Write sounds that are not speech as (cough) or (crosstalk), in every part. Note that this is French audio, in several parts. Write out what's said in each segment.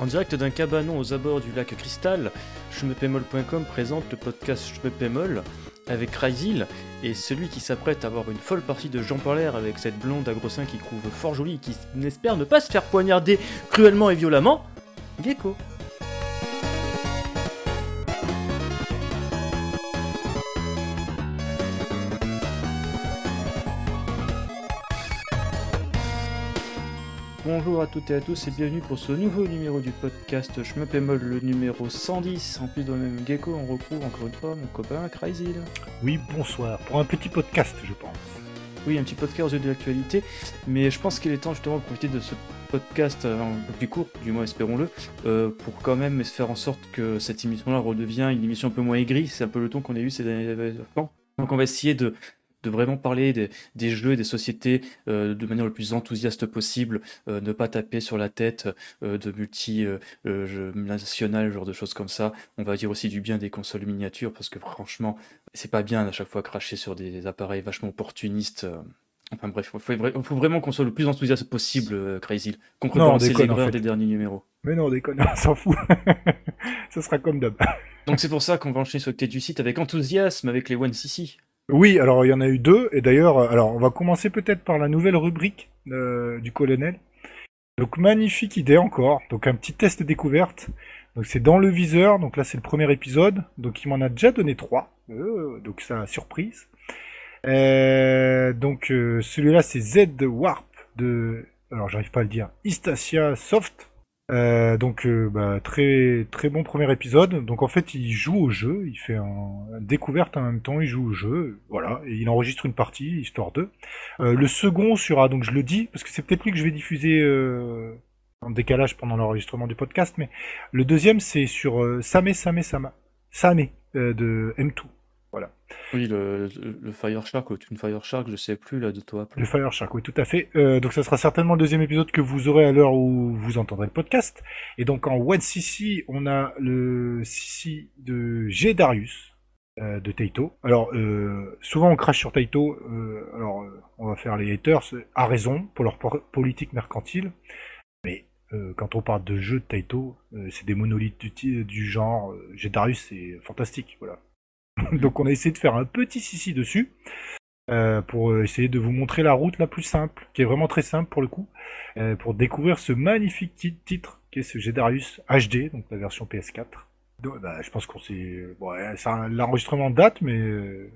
En direct d'un cabanon aux abords du lac Cristal, schmepémol.com présente le podcast Schmepémol avec Raisil et celui qui s'apprête à avoir une folle partie de Jean Paulaire avec cette blonde à gros seins qui trouve fort jolie et qui n'espère ne pas se faire poignarder cruellement et violemment, Gecko. Bonjour à toutes et à tous et bienvenue pour ce nouveau numéro du podcast Schmepémol, le numéro 110. En plus de même gecko, on retrouve encore une fois mon copain Crazy. Oui, bonsoir. Pour un petit podcast, je pense. Oui, un petit podcast aux yeux de l'actualité, mais je pense qu'il est temps justement de profiter de ce podcast euh, un peu plus court, du moins espérons-le, euh, pour quand même faire en sorte que cette émission-là redevient une émission un peu moins aigrie. C'est un peu le ton qu'on a eu ces derniers temps. Donc on va essayer de de vraiment parler des, des jeux et des sociétés euh, de manière le plus enthousiaste possible, euh, ne pas taper sur la tête euh, de multi jeux national, genre de choses comme ça. On va dire aussi du bien des consoles miniatures parce que franchement, c'est pas bien à chaque fois cracher sur des appareils vachement opportunistes. Enfin bref, il faut, faut, vraiment qu'on soit le plus enthousiaste possible, Crazy. Prépare les erreurs des derniers numéros. Mais non, déconne, on s'en fout. (laughs) Ça sera comme d'hab. Donc c'est pour ça qu'on va enchaîner sur le côté du site avec enthousiasme avec les One CC. Oui, alors il y en a eu deux, et d'ailleurs, euh, alors on va commencer peut-être par la nouvelle rubrique euh, du colonel. Donc magnifique idée encore, donc un petit test découverte. Donc c'est dans le viseur, donc là c'est le premier épisode, donc il m'en a déjà donné trois, euh, donc ça surprise. donc celui-là c'est Z Warp de, alors j'arrive pas à le dire, Istasia Soft. Euh, donc euh, bah, très très bon premier épisode. Donc en fait il joue au jeu, il fait un, découverte en même temps, il joue au jeu, voilà, et il enregistre une partie, histoire 2. Euh, le second sera, donc je le dis, parce que c'est peut-être lui que je vais diffuser en décalage pendant l'enregistrement du podcast, mais le deuxième c'est sur Same Same Sama, Same de M2. Voilà. Oui, le, le Fire Shark ou une Fire Shark, je sais plus là de toi. Le Fire Shark, oui, tout à fait. Euh, donc ça sera certainement le deuxième épisode que vous aurez à l'heure où vous entendrez le podcast. Et donc en One CC, on a le CC de G Darius euh, de Taito. Alors euh, souvent on crache sur Taito. alors on va faire les haters à raison pour leur politique mercantile. Mais quand on parle de jeux de Taito, c'est des monolithes du, du genre G Darius, c'est fantastique, voilà. (laughs) Donc on a essayé de faire un petit sissi dessus. Euh, pour essayer de vous montrer la route la plus simple, qui est vraiment très simple pour le coup, euh, pour découvrir ce magnifique titre qui est ce Gedarius HD, donc la version PS4. Donc, bah, je pense qu'on s'est... Bon, l'enregistrement date, mais euh,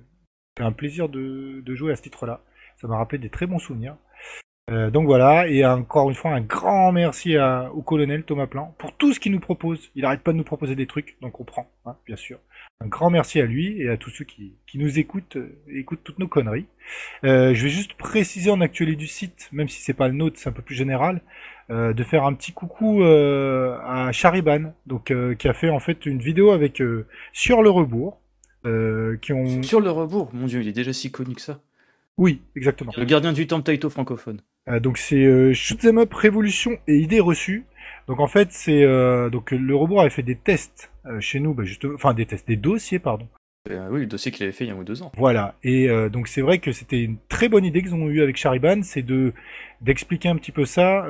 c'est un plaisir de, jouer à ce titre-là. Ça m'a rappelé des très bons souvenirs. Euh, donc voilà, et encore une fois un grand merci au colonel Thomas Plan pour tout ce qu'il nous propose. Il arrête pas de nous proposer des trucs, donc on prend, hein, bien sûr. Un grand merci à lui et à tous ceux qui, qui nous écoutent, euh, écoutent toutes nos conneries. Euh, je vais juste préciser en actualité du site, même si c'est pas le nôtre, c'est un peu plus général, euh, de faire un petit coucou euh, à Chariban, donc qui a fait en fait une vidéo avec sur le rebours. qui ont... Sur le rebours, mon dieu, il est déjà si connu que ça. Oui, exactement. Le gardien du temps Taito francophone. Donc c'est Shoot'em Up Révolution et idées reçues. Donc en fait c'est euh, donc le robot avait fait des tests euh, chez nous, bah, justement, enfin des tests, des dossiers pardon. oui, le dossier qu'il avait fait il y a ou deux ans. Voilà, et donc c'est vrai que c'était une très bonne idée qu'ils ont eu avec Chariban, c'est de d'expliquer un petit peu ça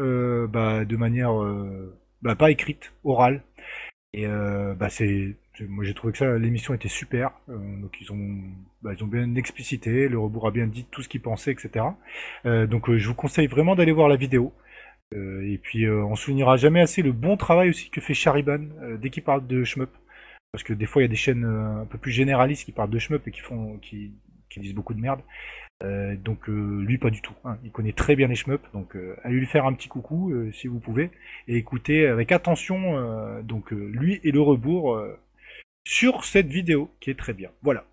bah, de manière bah, pas écrite, orale. Et bah, c'est moi j'ai trouvé que ça l'émission était super euh, donc ils ont bah, ils ont bien explicité le rebours a bien dit tout ce qu'il pensait etc euh, donc euh, je vous conseille vraiment d'aller voir la vidéo et puis on soulignera jamais assez le bon travail aussi que fait Chariban dès qu'il parle de shmup parce que des fois il y a des chaînes un peu plus généralistes qui parlent de shmup et qui font qui, disent beaucoup de merde euh, donc lui pas du tout. Hein. Il connaît très bien les shmups, donc allez lui faire un petit coucou si vous pouvez et écoutez avec attention donc lui et le rebours sur cette vidéo, qui est très bien. Voilà.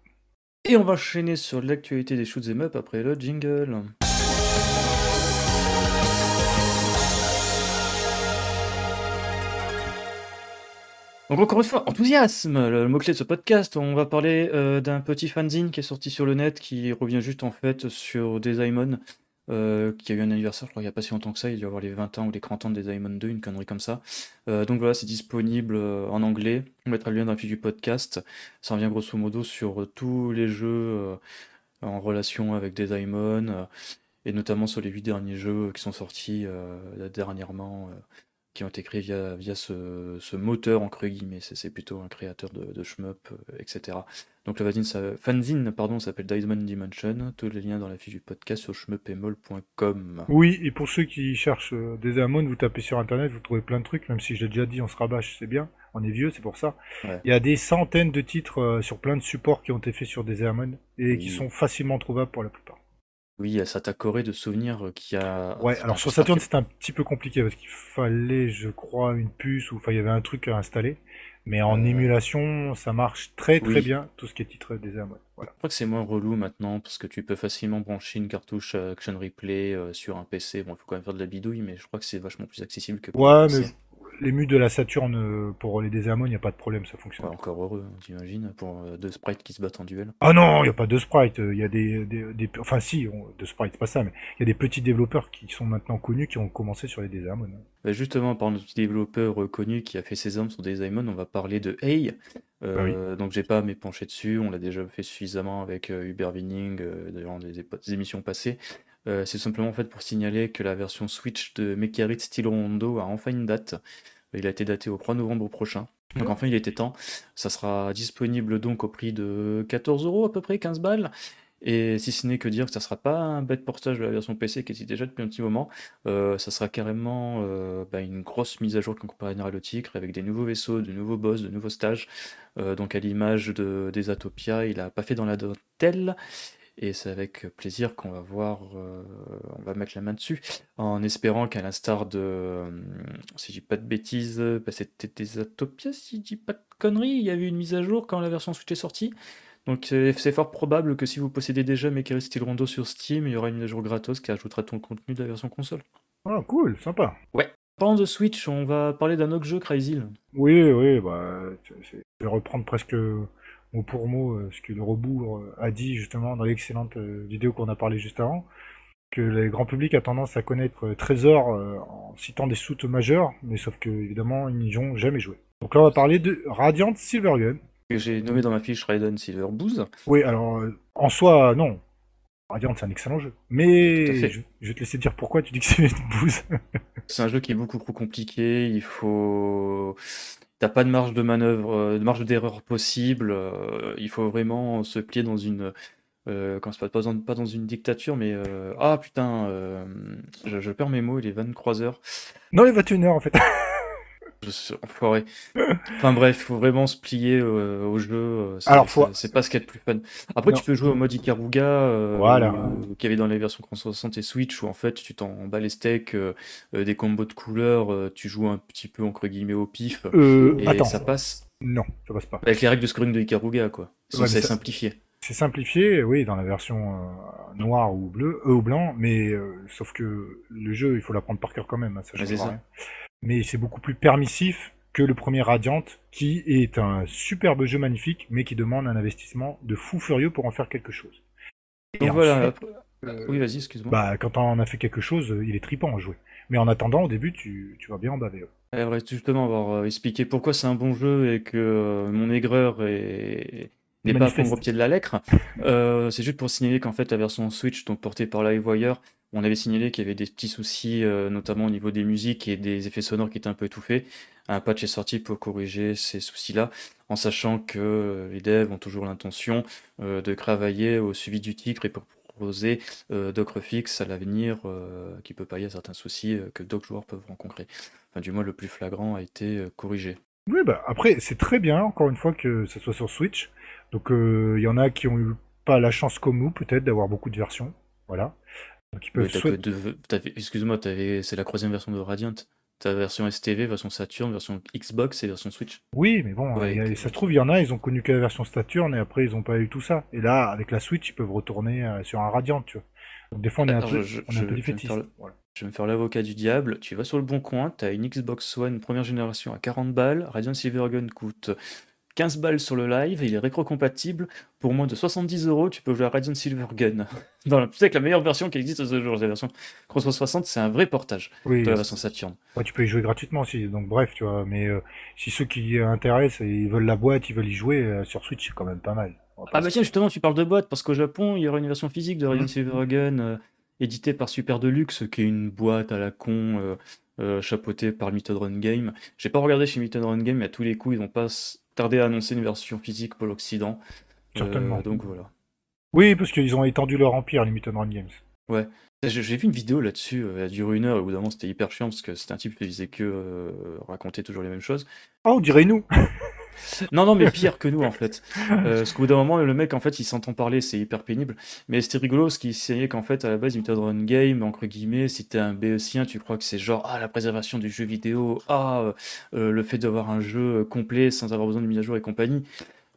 Et on va enchaîner sur l'actualité des shoots up après le jingle. Donc encore une fois, enthousiasme, le mot-clé de ce podcast, on va parler euh, d'un petit fanzine qui est sorti sur le net, qui revient juste en fait sur Desaimon, euh, qui a eu un anniversaire, je crois, il n'y a pas si longtemps que ça, il doit avoir les 20 ans ou les 30 ans des Diamond 2, une connerie comme ça. Euh, donc voilà, c'est disponible en anglais. On mettra le lien dans la fiche du podcast. Ça revient grosso modo sur tous les jeux en relation avec des Diamond, et notamment sur les 8 derniers jeux qui sont sortis dernièrement qui ont été créés via, via ce, ce moteur, entre guillemets. C'est plutôt un créateur de, de shmup, euh, etc. Donc le fanzine, ça, fanzine pardon, s'appelle Diamond Dimension. Tous les liens dans la fiche du podcast sur shmupemol.com. Oui, et pour ceux qui cherchent euh, des vous tapez sur internet, vous trouvez plein de trucs, même si je l'ai déjà dit, on se rabâche, c'est bien. On est vieux, c'est pour ça. Ouais. Il y a des centaines de titres euh, sur plein de supports qui ont été faits sur des et qui sont facilement trouvables pour la plupart. Oui, il y a Satakore de souvenirs euh, qui a. Ouais, alors sur Saturn c'était un petit peu compliqué parce qu'il fallait, je crois, une puce ou enfin il y avait un truc à installer. Mais en Euh, émulation, ça marche très très oui. bien tout ce qui est titre des. Voilà. Je crois que c'est moins relou maintenant parce que tu peux facilement brancher une cartouche euh, Action Replay sur un PC. Bon, il faut quand même faire de la bidouille, mais je crois que c'est vachement plus accessible que pour Ouais, mais. L'ému de la Saturn euh, pour les Désamon, il n'y a pas de problème, ça fonctionne. Ouais, encore heureux, hein, t'imagines, pour euh, deux sprites qui se battent en duel. Ah non, il n'y a pas de sprite. Il y a des, des, des- enfin si, on- de sprite, c'est pas ça, mais il y a des petits développeurs qui sont maintenant connus qui ont commencé sur les Désamon. Bah, justement, par notre développeur reconnu qui a fait ses armes sur des Daemon, on va parler de Hey. Bah oui. Euh, Donc j'ai pas à m'épancher dessus, on l'a déjà fait suffisamment avec euh, Hubert Winning euh, des, épo- des émissions passées. Euh, c'est simplement en fait pour signaler que la version Switch de Mekarit Steel Rondo a enfin une date. Il a été daté au 3 novembre prochain. Donc enfin il était temps. Ça sera disponible donc au prix de 14 euros à peu près, 15 balles. Et si ce n'est que dire que ça sera pas un bête portage de la version PC qui existe déjà depuis un petit moment, euh, ça sera carrément euh, bah, une grosse mise à jour comparée à le Tigre avec des nouveaux vaisseaux, de nouveaux boss, de nouveaux stages. Euh, donc à l'image de, des Atopia, il a pas fait dans la dentelle. Et c'est avec plaisir qu'on va voir, euh, on va mettre la main dessus, en espérant qu'à l'instar de, euh, si je dis pas de bêtises, bah, c'était des Atopia, si je dis pas de conneries, il y avait une mise à jour quand la version Switch est sortie. Donc c'est fort probable que si vous possédez déjà Mekari Steel Rondo sur Steam, il y aura une mise à jour gratos qui ajoutera tout le contenu de la version console. Ah cool, sympa. Parlant de Switch, on va parler d'un autre jeu, Cryzil. Oui, oui, bah, je vais reprendre presque mot pour mot euh, ce que le rebours euh, a dit justement dans l'excellente euh, vidéo qu'on a parlé juste avant, que le grand public a tendance à connaître Trésor en citant des soutes majeures, mais sauf que évidemment ils n'y ont jamais joué. Donc là on va parler de Radiant Silvergun. que j'ai nommé dans ma fiche Raiden Silver Booze. Oui, alors en soi non. Radiant c'est un excellent jeu. Mais je, je vais te laisser dire pourquoi tu dis que c'est une bouse. C'est un jeu qui est beaucoup trop compliqué, il faut... T'as pas de marge de manœuvre, euh, de marge d'erreur possible, euh, il faut vraiment se plier dans une... Euh, quand c'est pas, dans, une dictature, mais... Ah putain, je, perds mes mots, il est 23 heures. non, il va te en fait. (laughs) Enfoiré. Enfin bref, faut vraiment se plier euh, au jeu. euh, c'est- Alors, faut- c'est pas ce qu'il y a de plus fun. Après, Non. tu peux jouer au mode Ikaruga, euh, Voilà. euh, qu'il y avait dans les versions 360 et Switch, où en fait tu t'en bats les steaks, des combos de couleurs, tu joues un petit peu entre guillemets au pif, Euh, et attends. ça passe Non, ça passe pas. avec les règles de scoring de Ikaruga, quoi. Ouais, c'est simplifié. C'est simplifié, oui, dans la version noire ou bleu, euh, ou blanc, mais sauf que le jeu, il faut l'apprendre par cœur quand même, hein, ça Ouais, Mais c'est beaucoup plus permissif que le premier Radiant, qui est un superbe jeu magnifique, mais qui demande un investissement de fou furieux pour en faire quelque chose. Et Donc voilà. ensuite, euh, Oui, vas-y, excuse-moi. bah, quand on en a fait quelque chose, il est tripant à jouer. Mais en attendant, au début, tu, tu vas bien en baver. ouais. J'aimerais justement avoir euh, expliqué pourquoi c'est un bon jeu et que euh, mon aigreur est... n'est pas à prendre au pied de la lettre. (laughs) Euh, c'est juste pour signaler qu'en fait la version Switch, donc portée par Livewire, on avait signalé qu'il y avait des petits soucis, euh, notamment au niveau des musiques et des effets sonores qui étaient un peu étouffés. Un patch est sorti pour corriger ces soucis-là, en sachant que euh, les devs ont toujours l'intention euh, de travailler au suivi du titre et pour proposer d'autres fixes à l'avenir qui peut pallier à certains soucis que d'autres joueurs peuvent rencontrer. Enfin, du moins, le plus flagrant a été corrigé. Oui, bah après, c'est très bien, encore une fois, que ça soit sur Switch. Donc, euh, il y en a qui ont eu pas la chance comme nous, peut-être, d'avoir beaucoup de versions. Voilà. Souhaiter- Excuse-moi, c'est la troisième version de Radiant. T'as version STV, version Saturn, version Xbox et version Switch. Oui, mais bon, Ouais, a- ça se trouve, il y en a, ils ont connu que la version Saturn et après, ils ont pas eu tout ça. Et là, avec la Switch, ils peuvent retourner euh, sur un Radiant, tu vois. Donc, des fois, on est un peu, je- on est un je- peu je vais le- Voilà. Je vais me faire l'avocat du diable. Tu vas sur le bon coin, t'as une Xbox One première génération à 40 balles. Radiant Silvergun coûte 15 balles sur le live. Il est rétro-compatible. Pour moins de 70 euros, tu peux jouer à Radiant Silvergun. (laughs) Dans la, peut-être la meilleure version qui existe à ce jour. La version 360, c'est un vrai portage Oui, de la version Saturn. ouais, tu peux y jouer gratuitement aussi. Donc, bref, tu vois. Mais euh, si ceux qui intéressent, ils veulent la boîte, ils veulent y jouer, euh, sur Switch, c'est quand même pas mal. Ah bah tiens, justement, tu parles de boîte, parce qu'au Japon, il y aura une version physique de Radiant Mhm. Silvergun, euh, éditée par Super Deluxe, qui est une boîte à la con, euh, chapeauté par Method Run Game. J'ai pas regardé chez Method Run Game, mais à tous les coups, ils vont pas tarder à annoncer une version physique pour l'Occident. Certainement. donc voilà. Oui, parce qu'ils ont étendu leur empire, les Method Run Games. Ouais. J'ai vu une vidéo là-dessus, elle a duré une heure, et au bout d'un moment c'était hyper chiant parce que c'était un type qui faisait que raconter toujours les mêmes choses. Ah, on dirait nous (laughs) Non, non, mais pire que nous en fait. Euh, parce qu'au bout d'un moment, le mec en fait il s'entend parler, c'est hyper pénible. Mais c'était rigolo ce qui signait qu'en fait à la base, Method Run Game, entre guillemets, si t'es un BECien, tu crois que c'est genre ah la préservation du jeu vidéo, ah euh, le fait d'avoir un jeu complet sans avoir besoin de mise à jour et compagnie.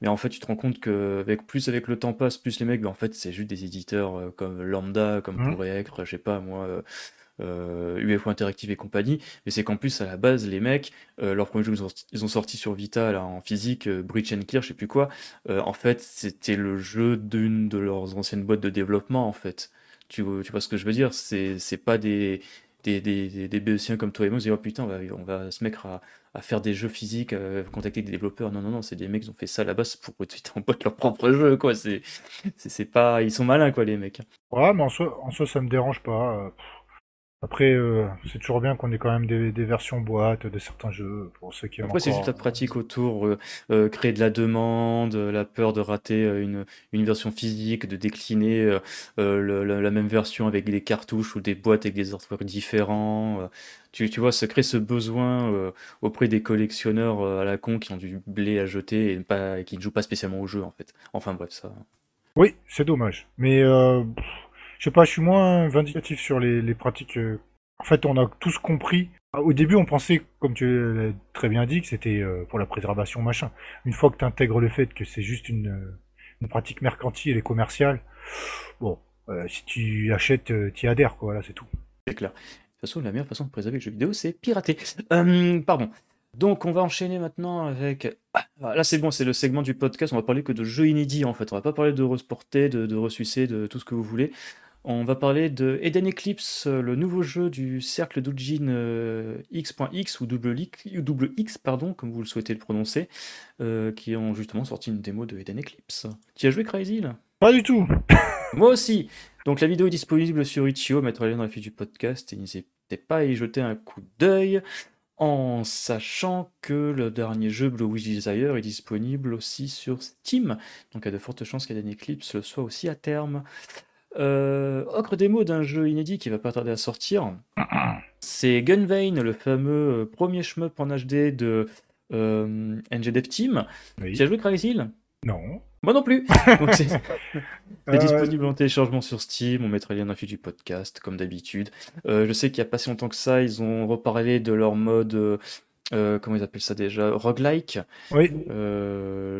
Mais en fait, tu te rends compte que avec plus avec le temps passe, plus les mecs, ben, en fait, c'est juste des éditeurs euh, comme Lambda, comme mmh. pourrait être, je sais pas moi, euh, euh UFO Interactive et compagnie. Mais c'est qu'en plus, à la base, les mecs, euh, leur premier jeu, ils ont, sorti sur Vita là, en physique, Breach and Clear, je sais plus quoi. en fait, c'était le jeu d'une de leurs anciennes boîtes de développement, en fait. Tu, vois ce que je veux dire? C'est pas des des, des, des, comme toi et moi, se disent, oh putain, on va, on va se mettre à, à, faire des jeux physiques, à contacter des développeurs. Non, non, non, c'est des mecs qui ont fait ça là-bas pour tweeter en boîte leur propre jeu, quoi. C'est pas, ils sont malins, quoi, les mecs. Ouais, mais en soi, en soi ça me dérange pas. Après, euh, c'est toujours bien qu'on ait quand même des, versions boîte de certains jeux pour ceux qui Après, c'est juste la pratique autour, euh, euh, créer de la demande, la peur de rater une, une version physique, de décliner la, même version avec des cartouches ou des boîtes avec des artworks différents. tu, tu vois, ça crée ce besoin auprès des collectionneurs à la con qui ont du blé à jeter et, pas, qui ne jouent pas spécialement au jeu, en fait. Enfin, bref, ça. Oui, c'est dommage. Mais je sais pas, je suis moins vindicatif sur les, pratiques. Euh. En fait, on a tous compris. Au début, on pensait, comme tu l'as très bien dit, que c'était euh, pour la préservation, machin. Une fois que tu intègres le fait que c'est juste une, euh, pratique mercantile et commerciale, bon, si tu achètes, tu y adhères, quoi, voilà, c'est tout. C'est clair. De toute façon, la meilleure façon de préserver le jeu vidéo, c'est pirater. pardon. Donc on va enchaîner maintenant avec... Ah, là c'est bon, c'est le segment du podcast, on va parler que de jeux inédits en fait, on va pas parler de resporter, de, de ressucer, de tout ce que vous voulez. On va parler de Eden Eclipse, le nouveau jeu du cercle d'Ujin euh, X.X ou double, X, pardon, comme vous le souhaitez le prononcer, euh, qui ont justement sorti une démo de Eden Eclipse. Tu as joué Crazy là? Pas du tout. (laughs) Moi aussi. Donc la vidéo est disponible sur Itch.io, mettre le lien dans la fiche du podcast et n'hésitez pas à y jeter un coup d'œil en sachant que le dernier jeu Blue Desire est disponible aussi sur Steam, donc il y a de fortes chances qu'Eden Eclipse le soit aussi à terme. Euh, autre démo d'un jeu inédit qui va pas tarder à sortir, c'est Gunvein, le fameux euh, premier shmup en HD de euh, NG Team. Tu as joué Crazy Non. Moi non plus. (laughs) c'est disponible en téléchargement sur Steam. On mettra le lien dans la fiche du podcast, comme d'habitude. je sais qu'il y a pas si longtemps que ça, ils ont reparlé de leur mode. comment ils appellent ça déjà Roguelike. Oui.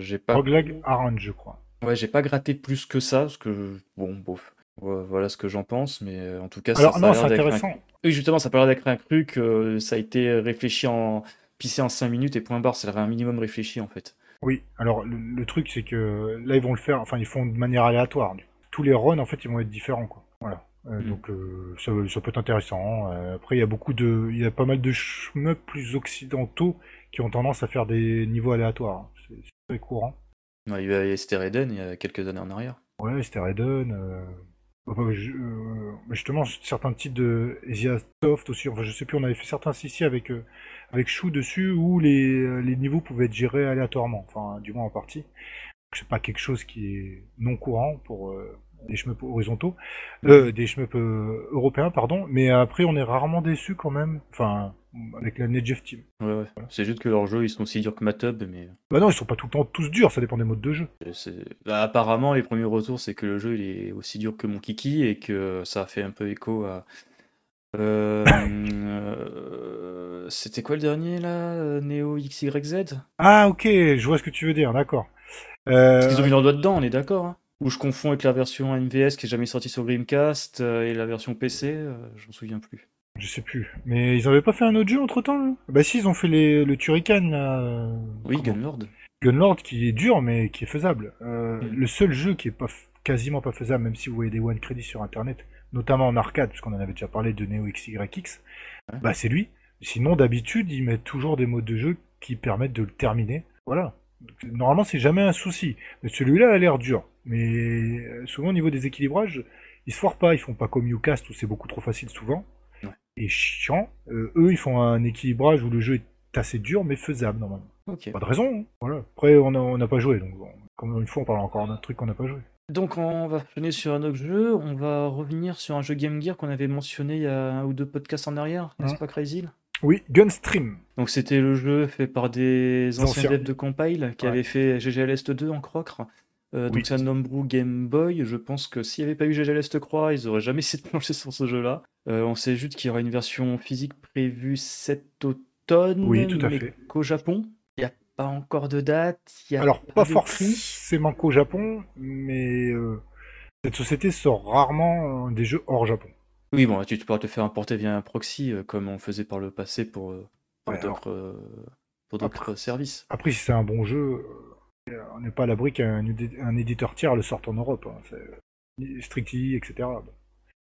j'ai pas. Roguelike Arrange, je crois. Ouais, j'ai pas gratté plus que ça, parce que, bon, bof. Voilà ce que j'en pense, mais euh, en tout cas, ça, non, c'est intéressant. Oui, justement, ça paraît d'être un que ça a été réfléchi en pissé en 5 minutes et point barre, c'est un minimum réfléchi en fait. Oui, alors le, truc c'est que là ils vont le faire, enfin ils font de manière aléatoire. Tous les runs en fait ils vont être différents quoi. Voilà. Euh, mm. Donc euh, ça, peut être intéressant. après il y a beaucoup de, il y a pas mal de shmups plus occidentaux qui ont tendance à faire des niveaux aléatoires. C'est très courant. Ouais, il y a Esther Eden il y a quelques années en arrière. Ouais, Euh, justement, certains titres de Asia Soft aussi, enfin je sais plus, on avait fait certains ici avec, euh, avec Chou dessus où les, euh, les niveaux pouvaient être gérés aléatoirement, enfin du moins en partie. C'est pas quelque chose qui est non courant pour des shmups horizontaux, des shmups européens, pardon, mais après on est rarement déçu quand même, enfin avec la Jeff Team. Ouais, ouais. C'est juste que leurs jeux ils sont aussi durs que Matub, mais. Bah non, ils sont pas tout le temps tous durs, ça dépend des modes de jeu. Bah, apparemment, les premiers retours, c'est que le jeu il est aussi dur que mon Kiki et que ça a fait un peu écho à. Euh, (laughs) euh, c'était quoi le dernier là Neo XYZ Ah ok, je vois ce que tu veux dire, d'accord. Euh... Ils ont mis leur doigt dedans, on est d'accord. Hein Ou je confonds avec la version MVS qui est jamais sortie sur Dreamcast euh, et la version PC, je m'en souviens plus. Je sais plus. Mais ils avaient pas fait un autre jeu entre temps Bah si, ils ont fait les, le Turrican là. Oui, Gunlord. Gunlord qui est dur mais qui est faisable. Euh, mm. Le seul jeu qui est pas quasiment pas faisable, même si vous voyez des one credits sur internet, notamment en arcade, puisqu'on en avait déjà parlé de Neo XYX, bah c'est lui. Sinon d'habitude ils mettent toujours des modes de jeu qui permettent de le terminer. Voilà. Normalement c'est jamais un souci. Mais celui-là a l'air dur. Mais euh, souvent au niveau des équilibrages, ils se foirent pas, ils font pas comme Ucast où c'est beaucoup trop facile souvent. Est chiant. Euh, eux, ils font un équilibrage où le jeu est assez dur, mais faisable normalement. Pas de raison. hein. Voilà. Après, on n'a pas joué, donc bon, comme une fois, on parle encore d'un truc qu'on n'a pas joué. Donc on va finir sur un autre jeu, on va revenir sur un jeu Game Gear qu'on avait mentionné il y a un ou deux podcasts en arrière, n'est-ce Hein. pas Crazy? Oui, Gunstream. Donc c'était le jeu fait par des anciens Anciens. devs de Compile qui Ouais. avaient fait GGLest 2 en crocre. Euh, Oui. Donc c'est un homebrew Game Boy. Je pense que s'il n'y avait pas eu GGLest Croix, ils auraient jamais (laughs) essayé de plancher sur ce jeu-là. Euh, on sait juste qu'il y aura une version physique prévue cet automne, Oui, tout à mais fait. qu'au Japon. Il n'y a pas encore de date. il y a Alors, pas prix. forcément qu'au Japon, mais euh, cette société sort rarement des jeux hors Japon. Oui, bon, tu, tu pourras te faire importer via un proxy, comme on faisait par le passé pour, pour Ouais, d'autres pour d'autres Après- services. Après, si c'est un bon jeu, on n'est pas à l'abri qu'un édi- un éditeur tiers le sorte en Europe. Hein. C'est- Strictly, etc.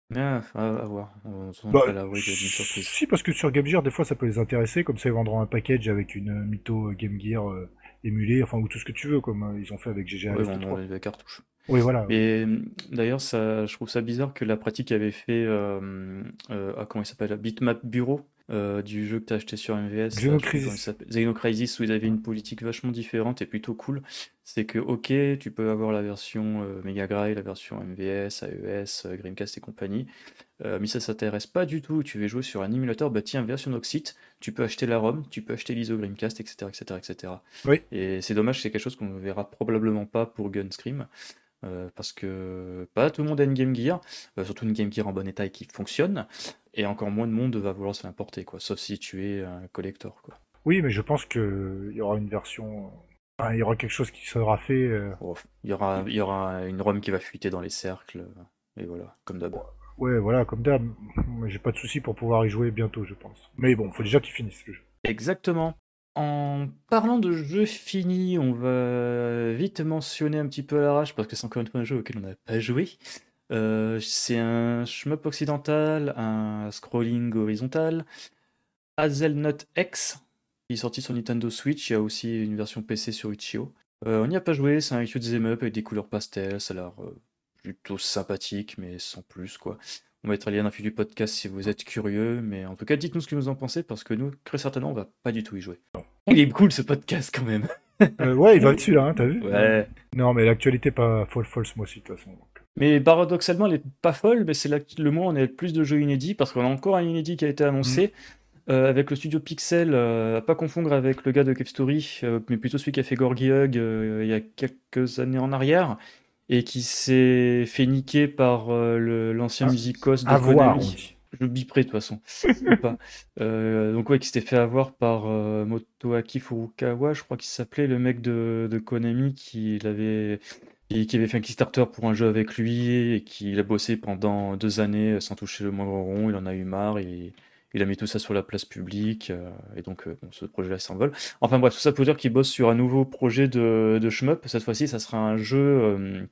Mais à, voir. On Bah, pas à l'abri d'une surprise. si, parce que sur Game Gear, des fois, ça peut les intéresser. Comme ça, ils vendront un package avec une euh, mytho Game Gear euh, émulée, enfin, ou tout ce que tu veux, comme euh, ils ont fait avec GGA. On enlève la cartouche. Oui, voilà. Et euh, d'ailleurs, ça, je trouve ça bizarre que la pratique avait fait, euh, euh, ah, comment il s'appelle, Bitmap Bureau euh, du jeu que tu as acheté sur MVS. Xenocrisis. où ils avaient une politique vachement différente et plutôt cool. C'est que, ok, tu peux avoir la version euh, Mega Drive, la version MVS, AES, euh, Dreamcast et compagnie, euh, mais ça s'intéresse pas du tout. Tu veux jouer sur un émulateur, bah tiens, version site, tu peux acheter la ROM, tu peux acheter l'ISO Dreamcast, etc., etc., etc. Oui. Et c'est dommage, c'est quelque chose qu'on ne verra probablement pas pour Gunscream. euh, parce que pas tout le monde a une Game Gear, euh, surtout une Game Gear en bon état et qui fonctionne, et encore moins de monde va vouloir se l'importer, quoi, sauf si tu es un collector, quoi. Oui, mais je pense qu'il y aura une version. enfin, il y aura quelque chose qui sera fait. euh, Bon, il y aura, il y aura une ROM qui va fuiter dans les cercles, euh, et voilà, comme d'hab. Ouais, voilà, comme d'hab. J'ai pas de souci pour pouvoir y jouer bientôt, je pense. Mais bon, faut déjà qu'ils finissent le jeu. Exactement. En parlant de jeux finis, on va vite mentionner un petit peu à l'arrache, parce que c'est encore une fois un jeu auquel on n'a pas joué. Euh, c'est un shmup occidental, un scrolling horizontal, Hazelnut X, qui est sorti sur Nintendo Switch. Il y a aussi une version PC sur Itch.io. Euh, on n'y a pas joué, c'est un cute up avec des couleurs pastel, ça a l'air euh, plutôt sympathique, mais sans plus, quoi. On mettra le lien dans le du podcast si vous êtes curieux, mais en tout cas, dites-nous ce que vous en pensez, parce que nous, très certainement, on va pas du tout y jouer. Il est cool ce podcast quand même. Euh, ouais, il va dessus là, hein, t'as vu? Ouais. Non, mais l'actualité pas folle folle ce mois-ci, de toute façon. Mais paradoxalement, elle est pas folle, mais c'est le mois où on a le plus de jeux inédits, parce qu'on a encore un inédit qui a été annoncé. euh, avec le studio Pixel, euh, à pas confondre avec le gars de Cave Story, euh, mais plutôt celui qui a fait Gorgy Hug euh, il y a quelques années en arrière, et qui s'est fait niquer par l'ancien Ah, musicos de Konami. Je biperai de toute façon. Ou pas. (laughs) Donc ouais, qui s'était fait avoir par Motoaki Furukawa, je crois qu'il s'appelait le mec de, de Konami qui l'avait qui, qui avait fait un Kickstarter pour un jeu avec lui et qui a bossé pendant deux années sans toucher le moindre rond. Il en a eu marre il a mis tout ça sur la place publique euh, et donc euh, bon, ce projet-là s'envole. Enfin bref, tout ça pour dire qu'il bosse sur un nouveau projet de, de shmup. Cette fois-ci, ça sera un jeu. euh,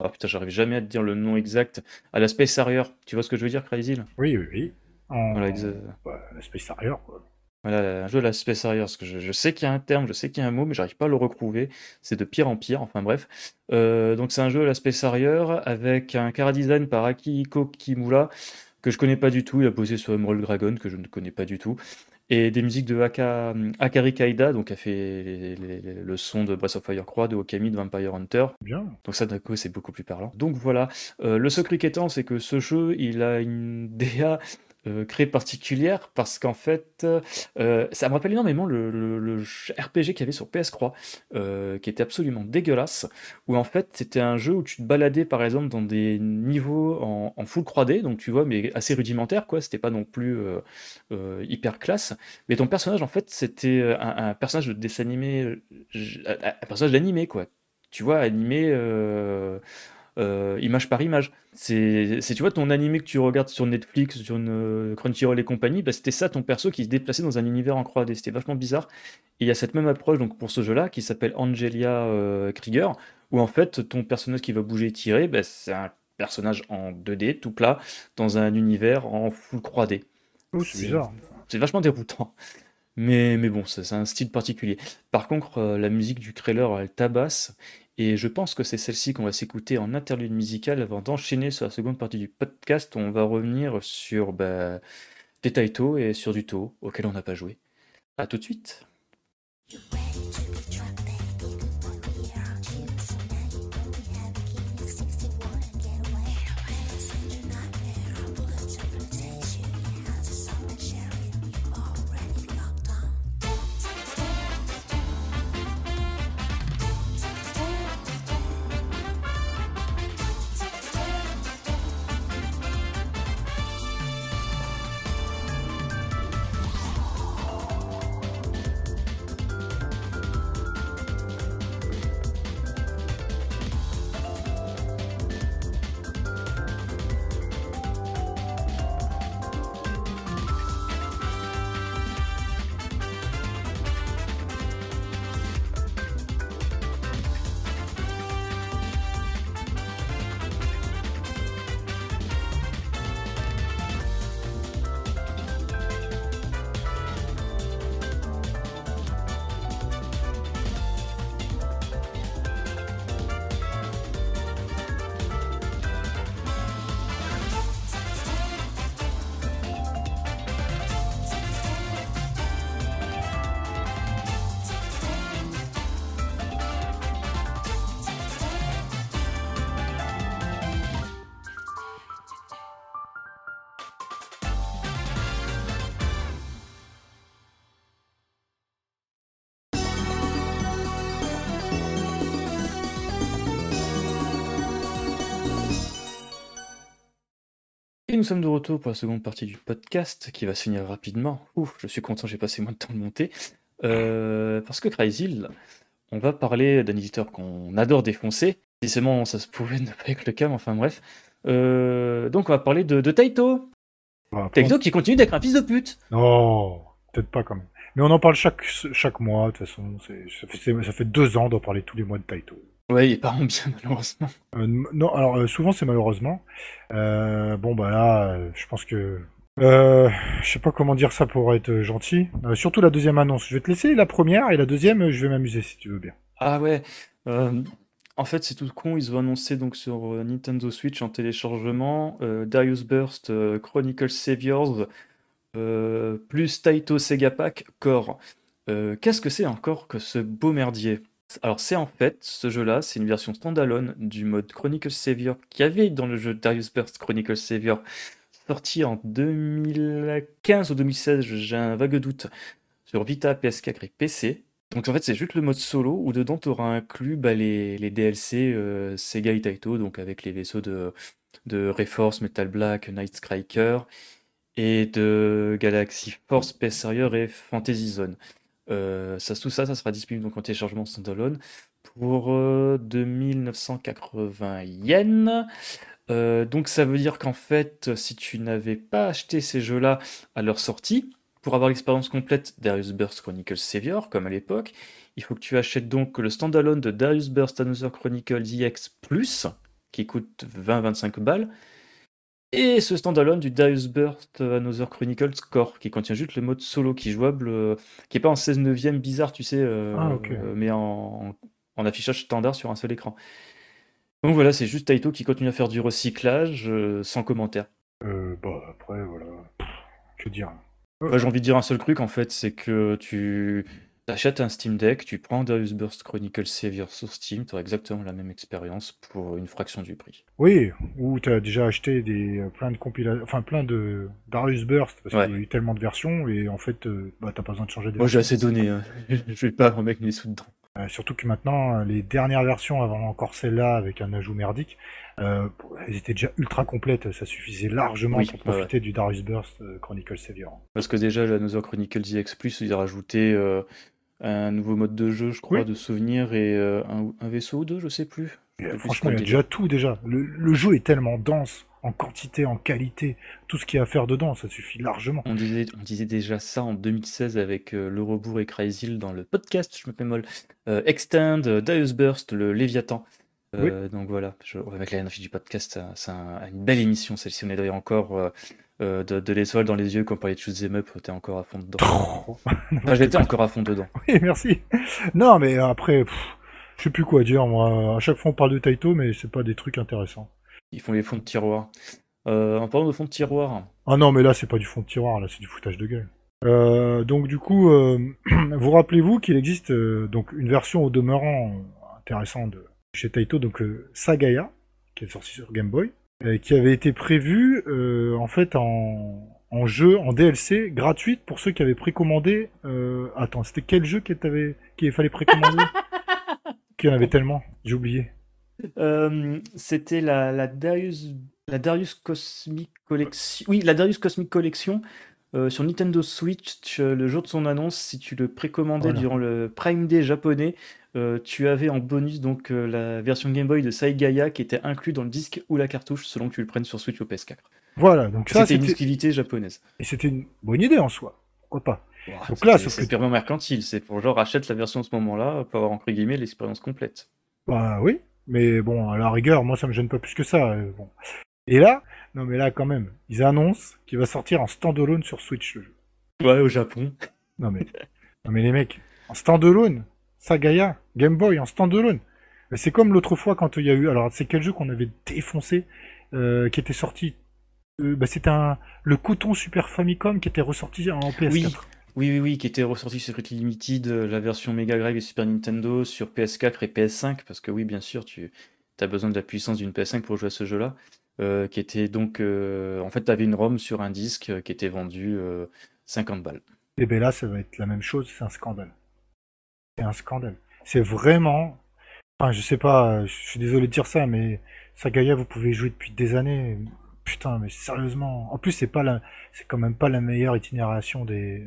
Ah putain, j'arrive jamais à te dire le nom exact. À la Space Harrier. Tu vois ce que je veux dire, Crazy là Oui, oui, oui. En... Voilà, exa- bah, Space Harrier, quoi. Voilà, un jeu à la Space Harrier, parce que je, je sais qu'il y a un terme, je sais qu'il y a un mot, mais j'arrive pas à le retrouver. C'est de pire en pire, enfin bref. Euh, donc c'est un jeu à la Space Harrier avec un cara design par Akihiko Kimura, que je connais pas du tout. Il a posé sur Emerald Dragon, que je ne connais pas du tout. Et des musiques de Aka, Akari Kaida, donc qui a fait les- les- les- le son de Breath of Fire Croix, de Okami, de Vampire Hunter. Bien. Donc ça, d'un coup, c'est beaucoup plus parlant. Donc voilà, Euh, le secret étant, c'est que ce jeu, il a une DA euh, créée particulière parce qu'en fait, euh, ça me rappelle énormément le, RPG qu'il y avait sur PS3, euh, qui était absolument dégueulasse, où en fait, c'était un jeu où tu te baladais, par exemple, dans des niveaux en, full 3D, donc tu vois, mais assez rudimentaire, quoi, c'était pas non plus euh, euh, hyper classe, mais ton personnage, en fait, c'était euh, un, un personnage de dessin animé, euh, un personnage d'animé, quoi. Tu vois, animé euh, image par image. C'est, tu vois, ton animé que tu regardes sur Netflix, sur une, euh, Crunchyroll et compagnie, bah, c'était ça ton perso qui se déplaçait dans un univers en 3D. C'était vachement bizarre. Et il y a cette même approche donc, pour ce jeu-là qui s'appelle Angelia euh, Krieger, où en fait, ton personnage qui va bouger et tirer, bah, c'est un personnage en 2D, tout plat, dans un univers en full 3D. Oh, c'est bizarre. C'est vachement déroutant. Mais, mais bon, c'est un style particulier. Par contre, euh, la musique du trailer, elle tabasse. Et je pense que c'est celle-ci qu'on va s'écouter en interlude musical avant d'enchaîner sur la seconde partie du podcast. On va revenir sur bah, des Taito et sur du To, auquel on n'a pas joué. A tout de suite nous sommes de retour pour la seconde partie du podcast qui va se finir rapidement. Ouf, je suis content, j'ai passé moins de temps de monter. Euh, parce que Crazy, on va parler d'un éditeur qu'on adore défoncer. Décidément, ça se pouvait (laughs) ne pas être le cas, mais enfin bref. Euh, donc on va parler de, Taito. Taito qui continue d'être un fils de pute. Non, peut-être pas quand même. Mais on en parle chaque, chaque mois, de toute façon. Ça fait, ça fait deux ans d'en parler tous les mois de Taito. Ouais, il part (laughs) bien malheureusement. Euh, non, alors euh, souvent c'est malheureusement. Euh, bon bah là, je pense que je sais pas comment dire ça pour être gentil. surtout la deuxième annonce. Je vais te laisser la première et la deuxième, je vais m'amuser si tu veux bien. Ah ouais. en fait, c'est tout con. Ils ont annoncé donc sur Nintendo Switch en téléchargement Darius Burst Chronicle Saviors plus Taito Sega Pack Core. Qu'est-ce que c'est encore que ce beau merdier? Alors c'est en fait, ce jeu-là, c'est une version standalone du mode Chronicle Savior qui avait dans le jeu Darius Burst Chronicle Savior, sorti en 2015 ou 2016, j'ai un vague doute, sur Vita, PS4 et PC. Donc en fait c'est juste le mode solo où dedans tu auras inclus bah, les, DLC euh, Sega et Taito, donc avec les vaisseaux de, Reforce, Metal Black, Night Striker et de Galaxy Force, PS et Fantasy Zone. Euh, ça, tout ça, ça sera disponible donc en téléchargement standalone pour 2980 euh, yens. Euh, donc ça veut dire qu'en fait, si tu n'avais pas acheté ces jeux-là à leur sortie, pour avoir l'expérience complète Darius Burst Chronicles Savior, comme à l'époque, il faut que tu achètes donc le standalone de Darius Burst Another Chronicles EX Plus, qui coûte 20-25 balles, et ce standalone du Darius Burst Another Chronicles Core, qui contient juste le mode solo qui est jouable, euh, qui est pas en 16 neuvième bizarre, tu sais, euh, ah, euh, mais en, affichage standard sur un seul écran. Donc voilà, c'est juste Taito qui continue à faire du recyclage sans commentaire. bah après, voilà. Que dire J'ai envie de dire un seul truc en fait, c'est que tu T'achètes un Steam Deck, tu prends Darius Burst Chronicle Savior sur Steam, tu auras exactement la même expérience pour une fraction du prix. Oui, ou tu as déjà acheté des, euh, plein de compilations, enfin plein de Darius Burst, parce qu'il y a eu tellement de versions, et en fait, euh, bah, t'as pas besoin de changer de Moi j'ai assez donné, hein. (laughs) je vais pas remettre mes sous dedans. Euh, surtout que maintenant, les dernières versions, avant encore celle-là, avec un ajout merdique, elles étaient déjà ultra complètes, ça suffisait largement pour profiter du Darius Burst Chronicle Savior. Parce que déjà, la Another Chronicle DX Plus, ils ont rajouté un nouveau mode de jeu, je crois, de souvenirs et euh, un, vaisseau ou deux, je sais plus. franchement, il y a déjà tout déjà. Le, jeu est tellement dense en quantité, en qualité, tout ce qu'il y a à faire dedans, ça suffit largement. On disait, on disait déjà ça en 2016 avec euh, le rebours et Crazy dans le podcast, je me molle. Euh, Extend, Deus Burst, le Léviathan. Donc voilà, je, avec la du podcast, c'est une belle émission celle-ci. On est d'ailleurs encore euh, de, de l'étoile dans les yeux quand on parlait de shoot'em up, t'es encore à fond dedans. (laughs) enfin, j'étais encore à fond dedans. (laughs) Oui, merci. Non, mais après, je sais plus quoi dire, moi. À chaque fois, on parle de Taito, mais c'est pas des trucs intéressants. Ils font les fonds de tiroir. Euh, en parlant de fond de tiroir. Ah non, mais là, c'est pas du fond de tiroir, là, c'est du foutage de gueule. Euh, donc, du coup, euh, (clears throat) vous rappelez-vous qu'il existe donc une version au demeurant intéressante de chez Taito, donc Sagaya, qui est sorti sur Game Boy, qui avait été prévue en fait en, en jeu, en DLC, gratuite pour ceux qui avaient précommandé. Attends, c'était quel jeu qu'il fallait précommander? (laughs) Qu'il y en avait tellement, j'ai oublié. c'était la, la Darius la Darius Cosmic Collection. Oui, la Darius Cosmic Collection euh, sur Nintendo Switch euh, le jour de son annonce. Si tu le précommandais durant le Prime Day japonais, euh, tu avais en bonus donc la version Game Boy de Saigaya qui était inclus dans le disque ou la cartouche selon que tu le prennes sur Switch ou PS4. Voilà, donc ça c'était une utilité japonaise. Et c'était une bonne idée en soi. Pourquoi pas Donc là, c'est purement mercantile. C'est pour genre achète la version à ce moment-là pour avoir entre guillemets l'expérience complète. Bah oui, mais bon, à la rigueur, moi ça me gêne pas plus que ça. Bon. Et là, non mais là quand même, ils annoncent qu'il va sortir en standalone sur Switch le jeu. Ouais, au Japon. Non mais, non mais les mecs, en standalone, Sagaya, Game Boy en standalone. C'est comme l'autre fois quand il y a eu, alors c'est quel jeu qu'on avait défoncé, euh, qui était sorti. Euh, bah, c'était un le coton Super Famicom qui était ressorti en PS4. Oui. Oui, oui, oui, qui était ressorti sur Limited, euh, la version Mega Drive et Super Nintendo sur PS4 et PS5, parce que oui, bien sûr, tu as besoin de la puissance d'une PS5 pour jouer à ce jeu-là. Euh, qui était donc. Euh, en fait, tu avais une ROM sur un disque euh, qui était vendu 50 balles. Et bien là, ça va être la même chose, c'est un scandale. C'est un scandale. C'est vraiment. Enfin, je sais pas, je suis désolé de dire ça, mais Sagaya, vous pouvez jouer depuis des années. Putain, mais sérieusement. En plus, c'est pas la, c'est quand même pas la meilleure itinération des,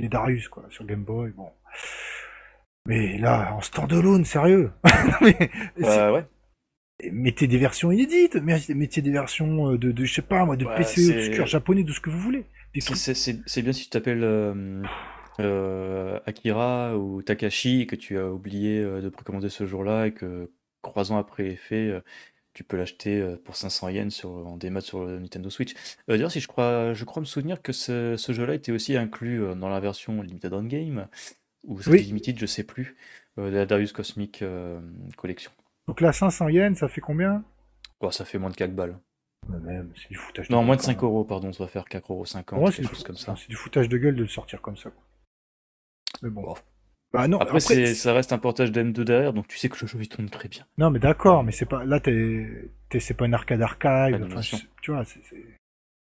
des Darius, quoi, sur Game Boy. Bon. Mais là, en standalone, sérieux. (laughs) mais, ouais mettez des versions inédites, mettez des versions euh, de, de je sais pas moi, de PC obscur japonais, de ce que vous voulez. C'est bien si tu t'appelles euh, euh, Akira ou Takashi et que tu as oublié de précommander ce jour-là et que trois ans après les faits, tu peux l'acheter pour 500 yens sur, en démat sur le Nintendo Switch. D'ailleurs, si je crois, je crois me souvenir que ce, ce jeu-là était aussi inclus dans la version Limited on Game ou c'était Limited, je sais plus, de la Darius Cosmic Collection. Donc là, 500 yens, ça fait combien? Oh, Ça fait moins de 4 balles. même, c'est du foutage Non, moins de 5 euros, pardon, ça va faire 4,50 euros, quelque chose comme ça. C'est du foutage de gueule de le sortir comme ça. Mais bon. Bah non, après, ça reste un portage d'M2 derrière, donc tu sais que le jeu il tourne très bien. Non, mais d'accord, mais c'est pas là, t'es, c'est pas une arcade archive. tu vois, c'est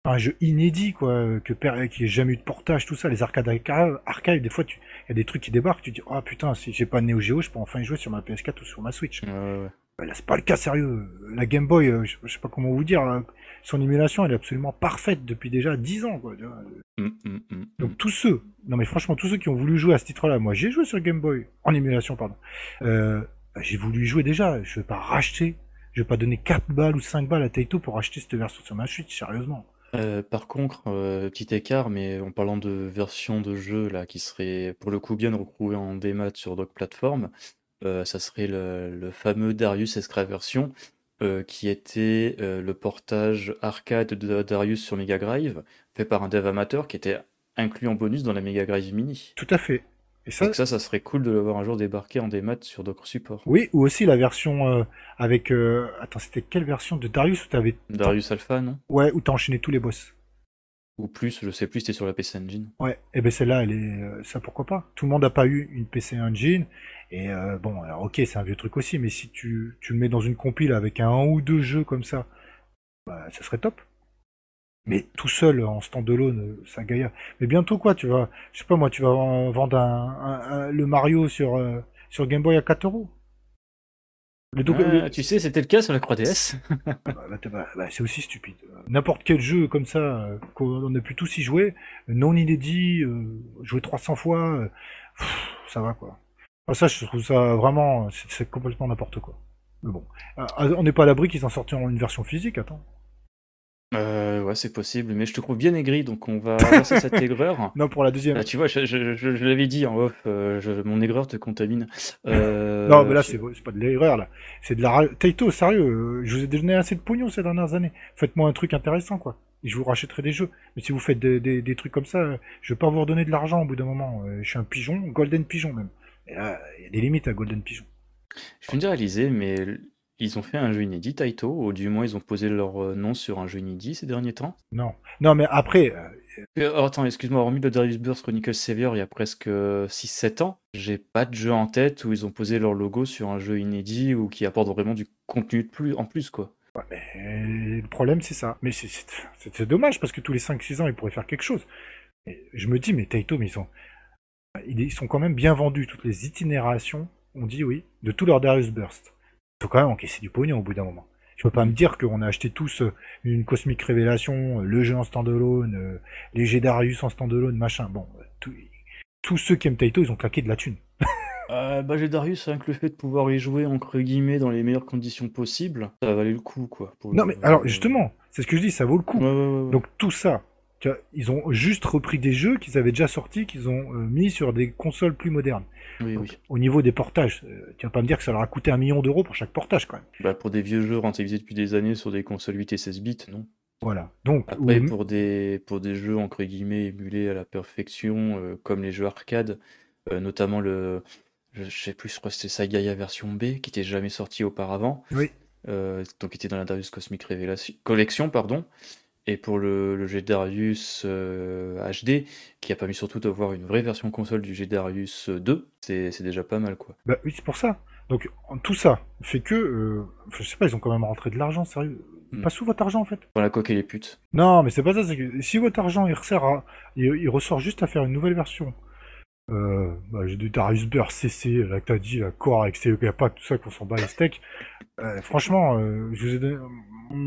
un jeu inédit quoi, que qui ait jamais eu de portage, tout ça. Les arcades archive, des fois, il y a des trucs qui débarquent, tu dis ah putain, si j'ai pas Neo Geo, je peux enfin y jouer sur ma PS4 ou sur ma Switch. Bah, là, c'est pas le cas sérieux. La Game Boy, euh, je, sais pas comment vous dire, hein, son émulation, elle est absolument parfaite depuis déjà 10 ans quoi. Mm, mm, mm, Donc tous ceux, non mais franchement, tous ceux qui ont voulu jouer à ce titre-là, moi j'ai joué sur Game Boy en émulation, pardon. Euh, bah, j'ai voulu y jouer déjà. Je vais pas racheter. Je vais pas donner 4 balles ou 5 balles à Taito pour acheter cette version sur ma Switch, sérieusement. Euh, par contre, euh, petit écart, mais en parlant de version de jeu là qui serait pour le coup bien retrouvée en démat sur d'autres plateformes, euh, ça serait le fameux Darius Escra version, qui était, le portage arcade de Darius sur Mega Drive, fait par un dev amateur qui était inclus en bonus dans la Mega Drive Mini. Tout à fait. Et ça, ça, serait cool de l'avoir un jour débarqué en démat sur d'autres supports. Oui, ou aussi la version euh, avec. Euh, attends, c'était quelle version de Darius où t'avais. Darius Alpha, non? Ouais, où t'as enchaîné tous les boss. Ou plus, je sais plus, c'était sur la PC Engine. Ouais, et ben celle-là, elle est. Euh, ça pourquoi pas? Tout le monde n'a pas eu une PC Engine. Et bon, alors ok, c'est un vieux truc aussi, mais si tu, tu le mets dans une compile avec un ou deux jeux comme ça, bah, ça serait top mais tout seul en standalone, ça gaillard. Mais bientôt quoi, tu vas, je sais pas moi, tu vas vendre un, le Mario sur euh, sur Game Boy à 4 euros. Le Tu sais, c'était le cas sur la 3DS. Bah, bah, bah, c'est aussi stupide. N'importe quel jeu comme ça, euh, qu'on a pu tous y jouer, non inédit, euh, jouer 300 fois, ça va quoi. ça, je trouve ça vraiment, c'est complètement n'importe quoi. Mais bon, on n'est pas à l'abri qu'ils en en une version physique, attends. Euh, ouais, c'est possible, mais je te trouve bien aigri, donc on va avancer (laughs) cette aigreur. Non, pour la deuxième. Ah, tu vois, je, je, l'avais dit en off, euh, mon aigreur te contamine. (laughs) Euh, non, mais là, c'est pas de l'aigreur, là. C'est de la... Taito, sérieux, je vous ai donné assez de pognon ces dernières années. Faites-moi un truc intéressant, quoi. Et je vous rachèterai des jeux. Mais si vous faites des, des, trucs comme ça, je vais pas vous redonner de l'argent au bout d'un moment. Je suis un pigeon, golden pigeon même. Et là, il y a des limites à golden pigeon. Je viens de réaliser, mais Ils ont fait un jeu inédit, Taito, ou du moins ils ont posé leur euh, nom sur un jeu inédit ces derniers temps? Non. Non, mais après, euh, Euh, oh, attends, excuse-moi, hormis le Darius Burst Chronicle Savior il y a presque 6-7 ans, j'ai pas de jeu en tête où ils ont posé leur logo sur un jeu inédit ou qui apporte vraiment du contenu de plus, en plus, quoi. ouais, mais le problème, c'est ça. Mais c'est- dommage parce que tous les 5-6 ans, ils pourraient faire quelque chose. Et je me dis, mais Taito, mais ils sont, ils ils sont quand même bien vendus. Toutes les itinérations, on dit oui, de tous leurs Darius Burst. Il faut quand même encaisser du pognon au bout d'un moment. Je peux pas me dire qu'on a acheté tous euh, une Cosmic Révélation, euh, le jeu en standalone, euh, les G Darius en standalone, machin. Bon, tout- tous ceux qui aiment Taito, ils ont claqué de la thune. (laughs) Euh, bah, j'ai Darius, rien que le fait de pouvoir y jouer entre guillemets dans les meilleures conditions possibles, ça valait le coup, quoi. pour Non, le- mais alors justement, c'est ce que je dis, ça vaut le coup. Ouais, ouais, ouais, ouais. Donc tout ça, ils ont juste repris des jeux qu'ils avaient déjà sortis, qu'ils ont euh, mis sur des consoles plus modernes. oui, Donc, oui. Au niveau des portages, euh, tu vas pas me dire que ça leur a coûté un million d'euros pour chaque portage quand même. Bah, pour des vieux jeux rentabilisés depuis des années sur des consoles 8 et 16 bits, non. Voilà. Donc, Après, oui, pour des, pour des jeux entre guillemets émulés à la perfection, euh, comme les jeux arcade, euh, notamment le, je sais plus, je crois que c'était Sagaya version B, qui était jamais sorti auparavant, Oui. euh, donc qui était dans la Darius Cosmic Révélation, collection, pardon, et pour le, le G-Darius euh, HD, qui a permis surtout d'avoir une vraie version console du G-Darius 2, c'est c'est déjà pas mal, quoi. bah, oui, c'est pour ça. Donc tout ça fait que, euh, je sais pas, ils ont quand même rentré de l'argent, sérieux. Hmm. Pas sous votre argent en fait. Dans la coque et les putes. Non, mais c'est pas ça. C'est que si votre argent il à, il, il ressort juste à faire une nouvelle version. Euh, bah, j'ai du Darius Burst CC, là que t'as dit, la Core avec ses pas tout ça qu'on s'en bat les steaks. Euh, franchement, euh, je vous ai donné-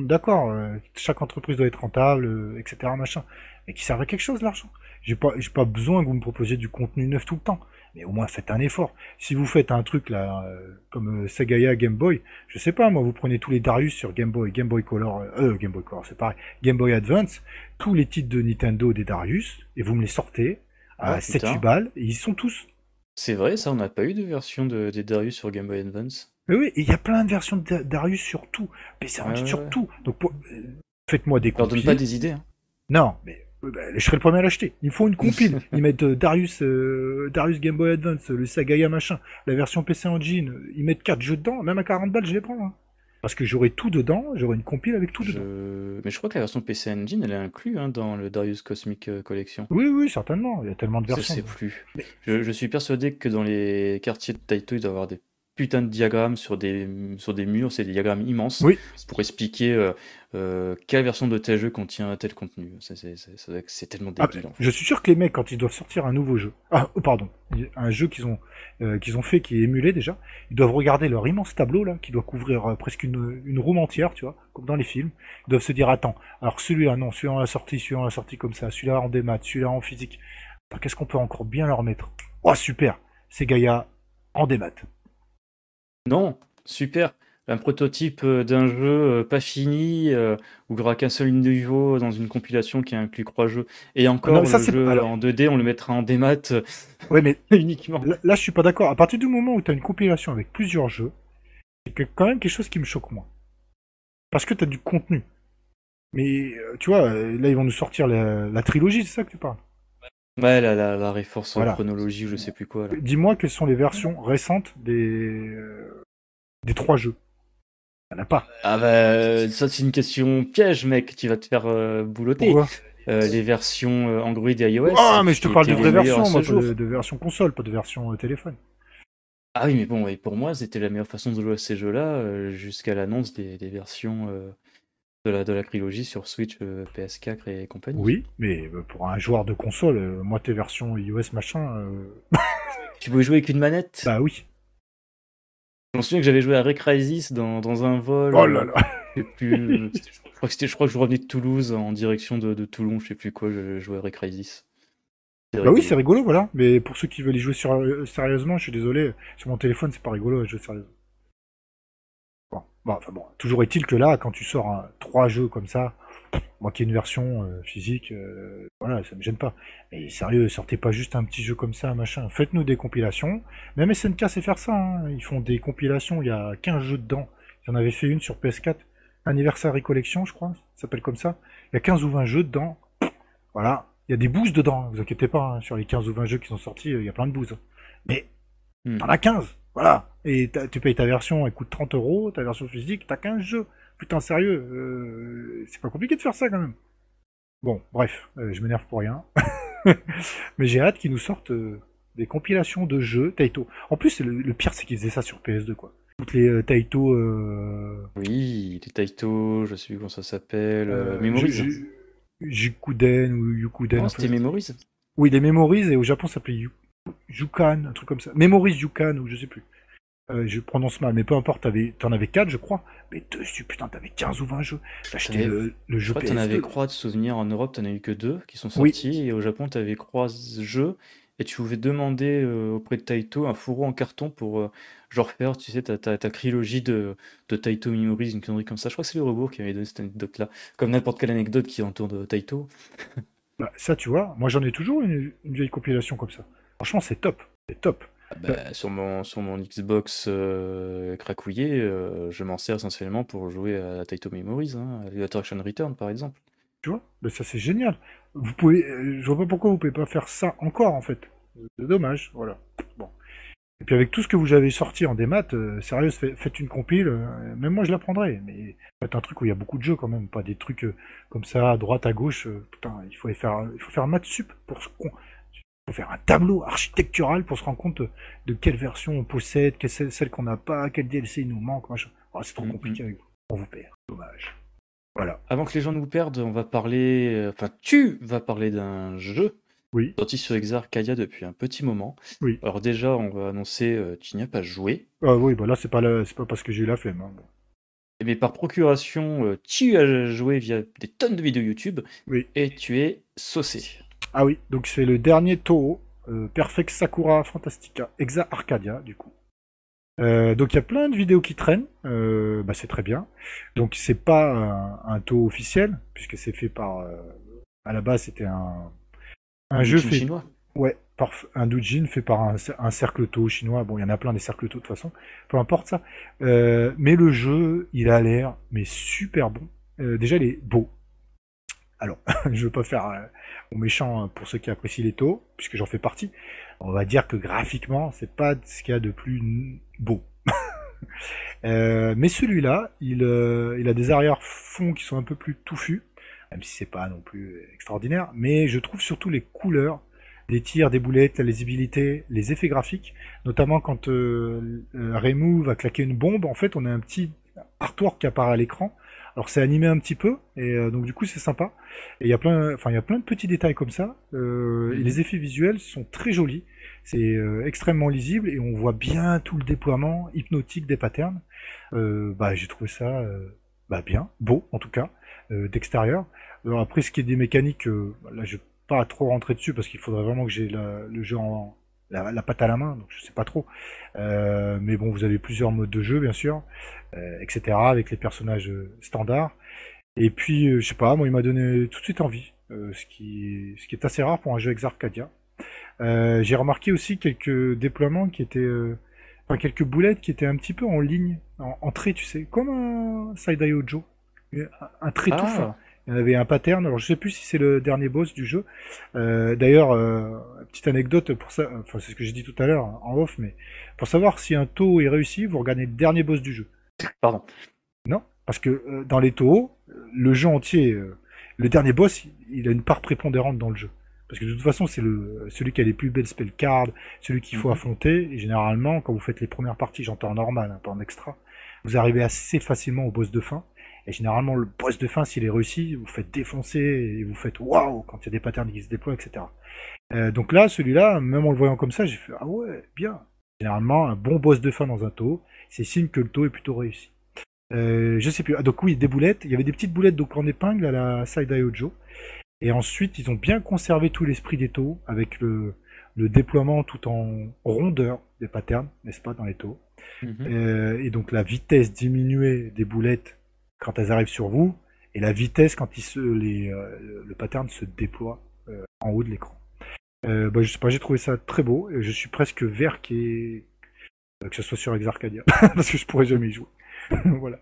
d'accord, euh, chaque entreprise doit être rentable, euh, etc. machin, mais qui servent à quelque chose l'argent? J'ai pas, j'ai pas besoin que vous me proposiez du contenu neuf tout le temps, mais au moins faites un effort. Si vous faites un truc là, euh, comme Sagaya Game Boy, je sais pas, moi vous prenez tous les Darius sur Game Boy, Game Boy Color, euh, Game Boy Color, c'est pareil, Game Boy Advance, tous les titres de Nintendo des Darius, et vous me les sortez à Ah, 7-8 putain. balles, et ils sont tous. C'est vrai, ça, on n'a pas eu de version de, des Darius sur Game Boy Advance. Mais oui, il y a plein de versions de Da- Darius sur tout, PC Engine Ouais, sur tout. Donc pour- faites-moi des Leur donne compiles. pas des idées, hein. Non, mais euh, bah, je serai le premier à l'acheter. Il me faut une compile. (laughs) Ils mettent euh, Darius, euh, Darius Game Boy Advance, le Sagaya machin, la version PC Engine. Ils mettent 4 jeux dedans, même à 40 balles, je les prends. hein. Parce que j'aurai tout dedans, j'aurai une compile avec tout dedans. Je- Mais je crois que la version PC Engine, elle est inclue hein, dans le Darius Cosmic euh, Collection. Oui, oui, certainement. Il y a tellement de Je versions. sais plus. Je, je suis persuadé que dans les quartiers de Taito, il doit y avoir des putains de diagrammes sur des, sur des murs, c'est des diagrammes immenses, Oui. pour expliquer euh, euh, quelle version de tel jeu contient tel contenu. C'est- tellement Ah, débile. en fait. je suis sûr que les mecs, quand ils doivent sortir un nouveau jeu, ah, oh, pardon, un jeu qu'ils ont, euh, qu'ils ont fait, qui est émulé déjà, ils doivent regarder leur immense tableau là, qui doit couvrir presque une, une room entière, tu vois, comme dans les films. Ils doivent se dire, attends, alors celui-là, non, celui-là on l'a sorti, celui-là on l'a sorti comme ça, celui-là en démat, celui-là en physique. Qu'est-ce qu'on peut encore bien leur mettre? Oh super, c'est Gaïa en démat. Non, super. Un prototype euh, d'un jeu euh, pas fini, euh, où il n'y aura qu'un seul niveau dans une compilation qui inclut trois jeux. Et encore, Non, mais ça, le c'est- jeu alors- en 2D, on le mettra en démat Ouais, mais (laughs) uniquement. Là, là, je suis pas d'accord. À partir du moment où tu as une compilation avec plusieurs jeux, c'est quand même quelque chose qui me choque moins. Parce que tu as du contenu. Mais tu vois, là, ils vont nous sortir la, la trilogie, c'est ça que tu parles? Ouais, la, la, la Reforce Voilà. chronologie, je sais plus quoi. Là. Dis-moi quelles sont les versions récentes des, euh, des trois jeux. Il n'y en a pas. Ah bah, ça c'est une question piège, mec, tu vas te faire euh, boulotter. Pourquoi? Euh, les versions euh, Android et iOS. Ah, mais je te parle de vraies versions, moi, de, de version console, pas de version euh, téléphone. Ah oui, mais bon, et pour moi, c'était la meilleure façon de jouer à ces jeux-là euh, jusqu'à l'annonce des, des versions euh, de, la, de la trilogie sur Switch, euh, PS4 et compagnie. Oui, mais euh, pour un joueur de console, euh, moi, tes versions iOS machin, (laughs) Tu pouvais jouer avec une manette? Bah oui. Je me souviens que j'avais joué à Rec Crisis dans, dans un vol. Oh là là. Je sais plus. (laughs) je crois que je crois que je revenais de Toulouse en direction de, de Toulon, je sais plus quoi, je jouais à Rec Crisis. C'était Bah oui, c'est rigolo, voilà. Mais pour ceux qui veulent y jouer sur- sérieusement, je suis désolé, sur mon téléphone, c'est pas rigolo à jouer sérieusement. Bon, enfin bon, toujours est-il que là, quand tu sors un- trois jeux comme ça, moi qui ai une version euh, physique, euh, voilà, ça me gêne pas. Mais sérieux, sortez pas juste un petit jeu comme ça, machin. Faites-nous des compilations. Même SNK sait faire ça, hein. Ils font des compilations, il y a 15 jeux dedans. Ils en avaient fait une sur PS4, Anniversary Collection, je crois, ça s'appelle comme ça. Il y a 15 ou 20 jeux dedans. Voilà. Il y a des boosts dedans, vous inquiétez pas, hein, sur les 15 ou 20 jeux qui sont sortis, euh, il y a plein de boosts. Mais Hmm. t'en as 15. Voilà. Et tu payes ta version, elle coûte 30 euros, ta version physique, t'as 15 jeux. Putain, sérieux, euh, c'est pas compliqué de faire ça quand même. Bon, bref, euh, je m'énerve pour rien. (laughs) Mais j'ai hâte qu'ils nous sortent euh, des compilations de jeux Taito. En plus, le, pire, c'est qu'ils faisaient ça sur PS2, quoi. Toutes les Taito. Oui, les Taito, je sais plus comment ça s'appelle. Memories. Jukuden ou Yukuden. Non, c'était Memories. Oui, des Memories, et au Japon, ça s'appelait Yukan, un truc comme ça. Memories Yukan, ou je sais plus. Euh, je prononce mal, mais peu importe, t'en avais 4, je crois. Mais dessus, putain, t'avais 15 ou 20 jeux. T'as le, le jeu PS2. T'en avais croix de souvenirs en Europe, t'en as eu que deux qui sont sortis. Et au Japon, t'avais croix jeux. Et tu pouvais demander euh, auprès de Taito un fourreau en carton pour euh, genre faire, tu sais, ta, ta, trilogie de, de Taito Memories, une connerie comme ça. Je crois que c'est le robot qui avait donné cette anecdote-là. Comme n'importe quelle anecdote qui entoure de Taito. (laughs) Bah, ça, tu vois, moi j'en ai toujours une, une vieille compilation comme ça. Franchement, c'est top. C'est top. Ah bah, sur, mon, sur mon Xbox euh, cracouillé, euh, je m'en sers essentiellement pour jouer à Taito Memories, hein, à Attraction Return par exemple. Tu vois? Ça c'est génial. Vous pouvez, euh, je vois pas pourquoi vous pouvez pas faire ça encore en fait. C'est dommage, voilà. Bon. Et puis avec tout ce que vous avez sorti en démat, sérieux, faites une compile, même moi je la prendrais, mais faites un truc où il y a beaucoup de jeux quand même, pas des trucs comme ça à droite, à gauche. putain, il faut faire, il faut faire un sup pour ce faire un tableau architectural pour se rendre compte de quelle version on possède, quelle celle qu'on n'a pas, quel DLC il nous manque, machin. Oh, c'est trop mm, compliqué mm. avec vous. On vous perd. Dommage. Voilà. Avant que les gens nous perdent, on va parler. Euh, enfin, tu vas parler d'un jeu. Oui. Sorti sur Exarcadia depuis un petit moment. Oui. Alors déjà, on va annoncer, euh, tu n'y as pas joué. Ah oui, bah là c'est pas c'est pas parce que j'ai eu la flemme. Hein. Mais par procuration, euh, tu as joué via des tonnes de vidéos YouTube. Oui. Et tu es saucé. Ah oui, donc c'est le dernier Toho, euh, Perfect Sakura Fantastica, Exa Arcadia, du coup. Euh, donc il y a plein de vidéos qui traînent, euh, bah, c'est très bien. Donc c'est pas un, un Toho officiel, puisque c'est fait par... à la base c'était un, un, jeu fait... chinois Ouais, par, un doujin fait par un, cercle Toho chinois. Bon, il y en a plein des cercles Toho de toute façon, peu importe ça. mais le jeu, il a l'air mais super bon. déjà, il est beau. Alors, (laughs) je veux pas faire euh, mon méchant pour ceux qui apprécient les taux, puisque j'en fais partie. On va dire que graphiquement, c'est pas ce qu'il y a de plus beau. (laughs) euh, mais celui-là, il, euh, a des arrière-fonds qui sont un peu plus touffus, même si c'est pas non plus extraordinaire. Mais je trouve surtout les couleurs, les tirs, des boulettes, la lisibilité, les effets graphiques, notamment quand euh, euh va claquer une bombe, en fait, on a un petit artwork qui apparaît à l'écran alors c'est animé un petit peu et euh, donc du coup c'est sympa. Et il y a plein, enfin il y a plein de petits détails comme ça. Euh, et mhm. les effets visuels sont très jolis. C'est euh, extrêmement lisible et on voit bien tout le déploiement hypnotique des patterns. bah j'ai trouvé ça bah, bien, beau en tout cas d'extérieur. Alors après ce qui est des mécaniques, là je vais pas trop rentrer dessus parce qu'il faudrait vraiment que j'ai le jeu en, la, la, patte à la main, donc je sais pas trop. Euh, mais bon, vous avez plusieurs modes de jeu, bien sûr, euh, etc., avec les personnages euh, standards. Et puis, euh, je sais pas, moi, il m'a donné tout de suite envie, euh, ce, qui, ce qui est assez rare pour un jeu ex Arcadia. J'ai remarqué aussi quelques déploiements qui étaient, enfin quelques boulettes qui étaient un petit peu en ligne, en, en trait, tu sais, comme un Side Joe, un, un trait tout ah. fin. Il y en avait un pattern. Alors je sais plus si c'est le dernier boss du jeu. Euh, D'ailleurs, euh, petite anecdote pour ça. Enfin, c'est ce que j'ai dit tout à l'heure en off, mais pour savoir si un taux est réussi, vous regardez le dernier boss du jeu. Pardon. Non, parce que euh, dans les taux, le jeu entier, le dernier boss, il a une part prépondérante dans le jeu. Parce que de toute façon, c'est le celui qui a les plus belles spell cards, celui qu'il faut mhm. affronter. Et généralement, quand vous faites les premières parties, j'entends en normal, hein, pas en extra, vous arrivez assez facilement au boss de fin. Et généralement, le boss de fin, s'il est réussi, vous faites défoncer et vous faites waouh quand il y a des patterns qui se déploient, etc. Euh, donc là, celui-là, même en le voyant comme ça, j'ai fait ah ouais, bien. Généralement, un bon boss de fin dans un taux, c'est signe que le taux est plutôt réussi. Euh, je sais plus. Ah, donc oui, des boulettes. Il y avait des petites boulettes donc en épingle à la Side Ojo. Et ensuite, ils ont bien conservé tout l'esprit des taux avec le, le déploiement tout en rondeur des patterns, n'est-ce pas, dans les taux. Mhm. euh, et donc la vitesse diminuée des boulettes quand elles arrivent sur vous, et la vitesse quand il se, les, euh, le pattern se déploie euh, en haut de l'écran. Euh, bah, je sais pas, j'ai trouvé ça très beau, et je suis presque vert qui que ce soit sur Exarcadia, (laughs) parce que je pourrais jamais y jouer. (laughs) voilà.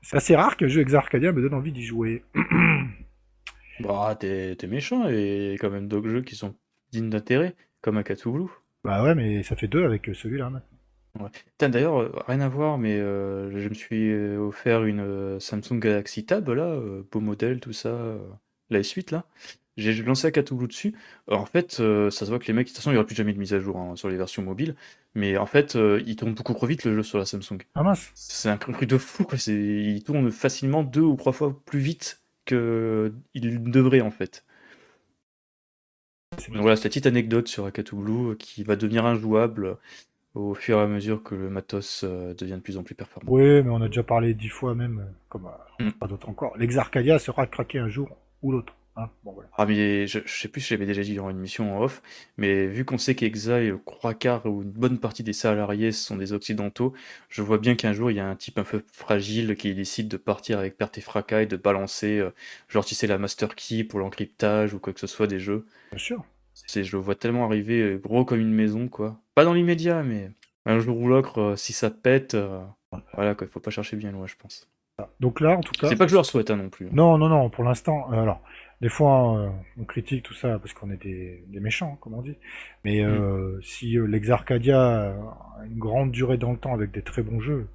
C'est assez rare qu'un jeu Exarcadia me donne envie d'y jouer. (clears throat) bah, t'es méchant, et quand même d'autres jeux qui sont dignes d'intérêt, comme un Blue. Bah ouais, mais ça fait deux avec celui-là maintenant. Ouais. D'ailleurs, euh, rien à voir, mais euh, je me suis euh, offert une euh, Samsung Galaxy Tab, là, euh, beau modèle, tout ça, euh, la S8, là. J'ai j'ai lancé Akatouglu dessus. Alors, en fait, euh, ça se voit que les mecs, de toute façon, il n'y aura plus jamais de mise à jour hein, sur les versions mobiles, mais en fait, euh, il tourne beaucoup trop vite le jeu sur la Samsung. Ah mince. C'est un truc de fou, quoi. C'est, il tourne facilement deux ou trois fois plus vite que il devrait, en fait. Donc voilà, cette petite anecdote sur Akatouglu euh, qui va devenir injouable au fur et à mesure que le matos euh, devient de plus en plus performant. Oui, mais on a déjà parlé dix fois même, euh, comme euh, Mm. pas d'autres encore. L'exarcadia sera craqué un jour ou l'autre. Hein bon, voilà. Ah mais je, je sais plus si j'avais déjà dit dans une émission en off, mais vu qu'on sait qu'Exa et le trois quarts ou une bonne partie des salariés sont des occidentaux, je vois bien qu'un jour il y a un type un peu fragile qui décide de partir avec perte et fracas et de balancer, euh, genre tu sais la master key pour l'encryptage ou quoi que ce soit des jeux. Bien sûr. Je le vois tellement arriver gros comme une maison quoi. Pas dans l'immédiat, mais un jour ou l'autre, euh, si ça pète, euh, voilà quoi, il faut pas chercher bien loin, je pense. Donc là, en tout cas. C'est pas que je leur souhaite hein, non plus. Non, non, non, pour l'instant. euh, alors, des fois, euh, on critique tout ça parce qu'on est des, des méchants, comme on dit. Mais euh, si l'Exarcadia a une grande durée dans le temps avec des très bons jeux,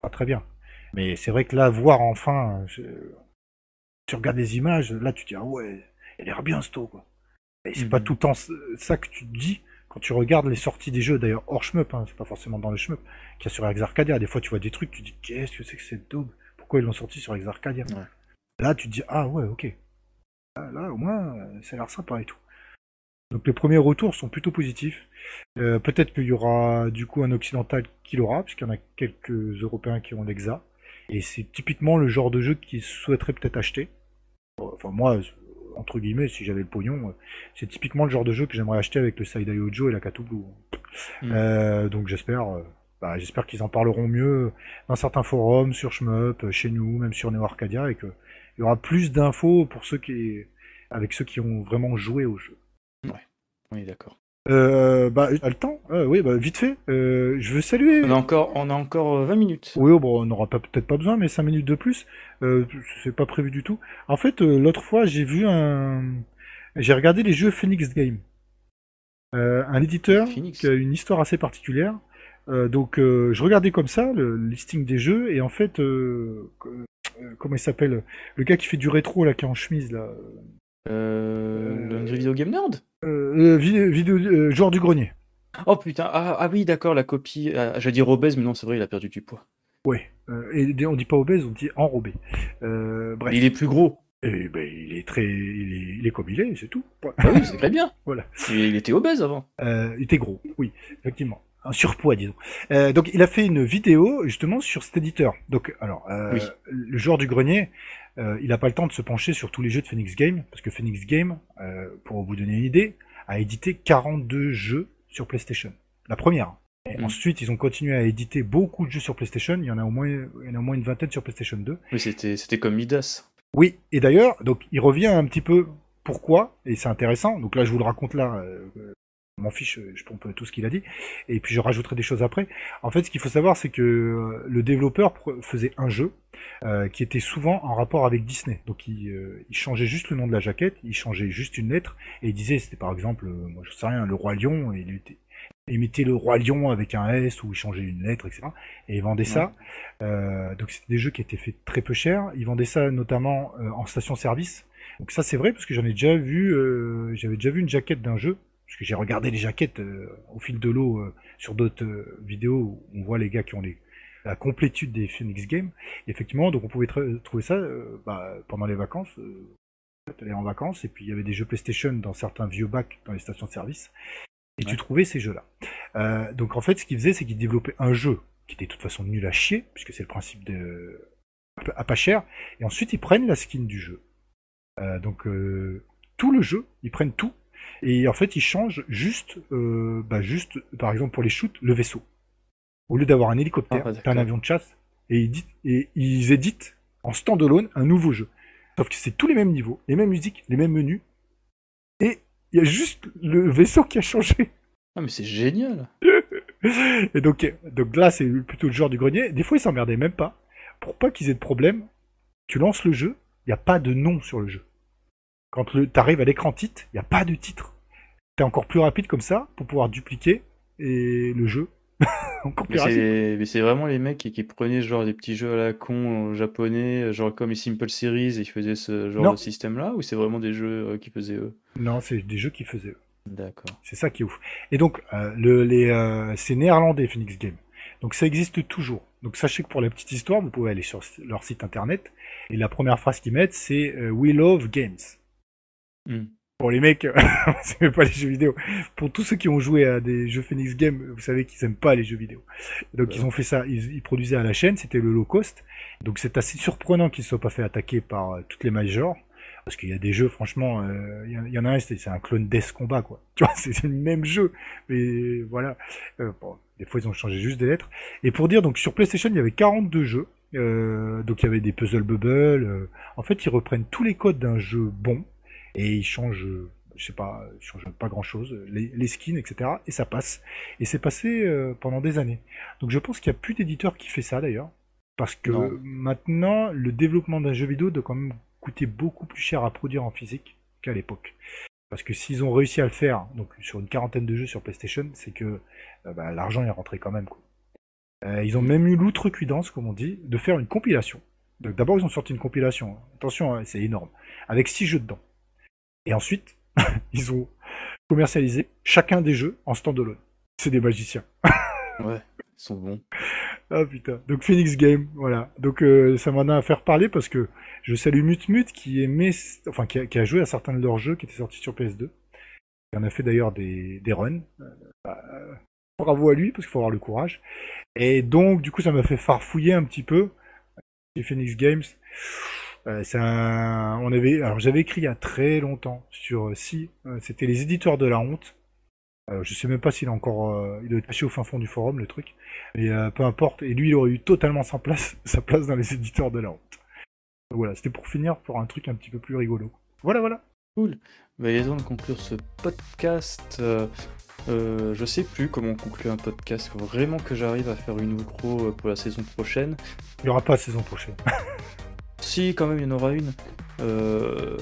pas très bien. Mais c'est vrai que là, voir enfin, je- tu regardes les images, là, tu te dis, ah ouais, elle a l'air bien, ce quoi. Et c'est pas tout le temps ça que tu te dis quand tu regardes les sorties des jeux, d'ailleurs hors shmup, hein, c'est pas forcément dans le shmup, qu'il y a sur Exarcadia. Des fois, tu vois des trucs, tu te dis, qu'est-ce que c'est que cette daube? Pourquoi ils l'ont sorti sur Exarcadia? Ouais. Là, tu te dis, ah ouais, ok. Là, là, au moins, ça a l'air sympa et tout. Donc les premiers retours sont plutôt positifs. Euh, Peut-être qu'il y aura du coup un occidental qui l'aura, puisqu'il y en a quelques Européens qui ont l'Exa. Et c'est typiquement le genre de jeu qu'ils souhaiteraient peut-être acheter. Enfin moi, entre guillemets, si j'avais le pognon, euh, c'est typiquement le genre de jeu que j'aimerais acheter avec le Saidai Ojo et la Katubu. Mm. Euh, donc j'espère, euh, bah, j'espère qu'ils en parleront mieux dans certains forums, sur Shmup, chez nous, même sur Neo Arcadia, et qu'il y aura plus d'infos pour ceux qui, avec ceux qui ont vraiment joué au jeu. On est d'accord. Euh, bah, t'as le temps Euh, Oui, bah, vite fait. Euh, je veux saluer. On a encore, on a encore euh, 20 minutes. Oui, oh, bon, on n'aura peut-être pas besoin, mais 5 minutes de plus, euh, c'est pas prévu du tout. En fait, euh, l'autre fois, j'ai vu un... J'ai regardé les jeux Phoenix Game. Euh, un éditeur Phoenix. qui a une histoire assez particulière. Euh, donc, euh, je regardais comme ça le listing des jeux, et en fait, euh, euh, comment il s'appelle? Le gars qui fait du rétro, là, qui est en chemise, là. Euh, le Video Game Nerd Euh, euh, vi- vidéo, euh, joueur du grenier. Oh putain, ah, ah oui, d'accord, la copie. Ah, J'allais dire obèse, mais non, c'est vrai, il a perdu du poids. Ouais. Euh, et on dit pas obèse, on dit enrobé. Euh, bref. Il est plus gros. Eh ben, il est très, il est, il est comme il est, c'est tout. Ah oui, c'est très bien. (laughs) Voilà. Il, il était obèse avant. Euh, il était gros, oui, effectivement. Un surpoids, disons. Euh, donc, il a fait une vidéo justement sur cet éditeur. Donc, alors, euh, Oui. le joueur du grenier, euh, il n'a pas le temps de se pencher sur tous les jeux de Phoenix Game, parce que Phoenix Game, euh, pour vous donner une idée, a édité 42 jeux sur PlayStation. La première. Et Mm. ensuite, ils ont continué à éditer beaucoup de jeux sur PlayStation. Il y en a au moins, il y en a au moins une vingtaine sur PlayStation 2. Oui, c'était c'était comme Midas. Oui, et d'ailleurs, donc il revient un petit peu pourquoi, et c'est intéressant. Donc là, je vous le raconte là. Euh, m'en fiche, je pompe tout ce qu'il a dit, et puis je rajouterai des choses après. En fait, ce qu'il faut savoir, c'est que euh, le développeur faisait un jeu euh, qui était souvent en rapport avec Disney. Donc il, euh, il changeait juste le nom de la jaquette, il changeait juste une lettre, et il disait, c'était par exemple, euh, moi je sais rien, le roi lion, et il était imitait le roi lion avec un S ou il changeait une lettre, etc. Et il vendait ça. Euh, donc c'était des jeux qui étaient faits très peu cher. Ils vendaient ça notamment en station-service. Donc ça c'est vrai parce que j'en ai déjà vu, j'avais déjà vu une jaquette d'un jeu, parce que j'ai regardé les jaquettes euh, au fil de l'eau euh, sur d'autres euh, vidéos où on voit les gars qui ont les, la complétude des Phoenix Games. Et effectivement, donc on pouvait tr- trouver ça bah, pendant les vacances. Euh, t'allais en vacances et puis il y avait des jeux PlayStation dans certains vieux bacs dans les stations-service et tu trouvais ces jeux-là. Donc en fait, ce qu'ils faisaient, c'est qu'ils développaient un jeu qui était de toute façon nul à chier, puisque c'est le principe de à pas cher, et ensuite ils prennent la skin du jeu. Donc tout le jeu, ils prennent tout, et en fait ils changent juste, euh, bah, juste par exemple pour les shoots, le vaisseau. Au lieu d'avoir un hélicoptère, Ah, t'as un avion de chasse, et ils, dit- et ils éditent en standalone un nouveau jeu. Sauf que c'est tous les mêmes niveaux, les mêmes musiques, les mêmes menus, et il y a juste le vaisseau qui a changé. Ah, mais c'est génial. (laughs) Et donc, donc là, c'est plutôt le genre du grenier. Des fois, ils s'emmerdaient même pas. Pour pas qu'ils aient de problème, tu lances le jeu, il n'y a pas de nom sur le jeu. Quand tu arrives à l'écran titre, il n'y a pas de titre. T'es encore plus rapide comme ça pour pouvoir dupliquer et le jeu (laughs) Encore Mais rapide. c'est mais c'est vraiment les mecs qui, qui prenaient genre des petits jeux à la con euh, japonais, genre comme les Simple Series, et ils faisaient ce genre Non. de système-là, ou c'est vraiment des jeux euh, qui faisaient eux? Non, c'est des jeux qui faisaient eux. D'accord. C'est ça qui est ouf. Et donc, euh, le, les, euh, c'est néerlandais, Phoenix Game. Donc ça existe toujours. Donc sachez que pour la petite histoire, vous pouvez aller sur leur site internet. Et la première phrase qu'ils mettent, c'est euh, We love games. Hmm. Pour les mecs, (laughs) c'est même pas les jeux vidéo. Pour tous ceux qui ont joué à des jeux Phoenix Game, vous savez qu'ils aiment pas les jeux vidéo. Donc Ouais. ils ont fait ça, ils, ils produisaient à la chaîne, c'était le low cost. Donc c'est assez surprenant qu'ils ne soient pas fait attaquer par euh, toutes les majors. Parce qu'il y a des jeux, franchement, euh, il y en- il y, en a un, c'est un clone Death Combat, quoi. (laughs) Tu vois, c'est le même jeu. Mais voilà. Euh, bon, des fois, ils ont changé juste des lettres. Et pour dire, donc sur PlayStation, il y avait 42 jeux. Euh, donc il y avait des puzzle bubble. en fait, ils reprennent tous les codes d'un jeu bon et ils changent, je sais pas, ils changent pas grand chose, les, les skins, etc. Et ça passe. Et c'est passé euh, pendant des années. Donc je pense qu'il n'y a plus d'éditeur qui fait ça d'ailleurs. Parce que Non. maintenant, le développement d'un jeu vidéo doit quand même coûter beaucoup plus cher à produire en physique qu'à l'époque. Parce que s'ils ont réussi à le faire, donc sur une quarantaine de jeux sur PlayStation, c'est que euh, bah, l'argent est rentré quand même. Quoi. Euh, ils ont même eu l'outrecuidance, comme on dit, de faire une compilation. D'abord ils ont sorti une compilation. Attention, hein, c'est énorme, avec six jeux dedans. Et ensuite, (laughs) ils ont commercialisé chacun des jeux en standalone. C'est des magiciens. (laughs) Ouais, ils sont bons. Ah putain. Donc Phoenix Game, voilà. Donc euh, ça m'en a à faire parler parce que je salue Mutmut qui aimait, enfin qui a, qui a joué à certains de leurs jeux qui étaient sortis sur PS2. Il en a fait d'ailleurs des, des runs. Euh, bah, bravo à lui parce qu'il faut avoir le courage. Et donc du coup ça m'a fait farfouiller un petit peu. Les Phoenix Games. Euh, un- on avait, alors j'avais écrit il y a très longtemps sur euh, si euh, c'était les éditeurs de la honte. Euh, je sais même pas s'il est encore, euh, il doit être caché au fin fond du forum le truc. Mais euh, peu importe. Et lui, il aurait eu totalement sa place, (laughs) sa place dans les éditeurs de la honte. Donc voilà, c'était pour finir pour un truc un petit peu plus rigolo. Voilà, voilà. Bah, il est temps de conclure ce podcast. Je sais plus comment conclure un podcast. Il faut vraiment que j'arrive à faire une outro pour la saison prochaine. Il n'y aura pas la saison prochaine. (laughs) Si, quand même, il y en aura une. Euh,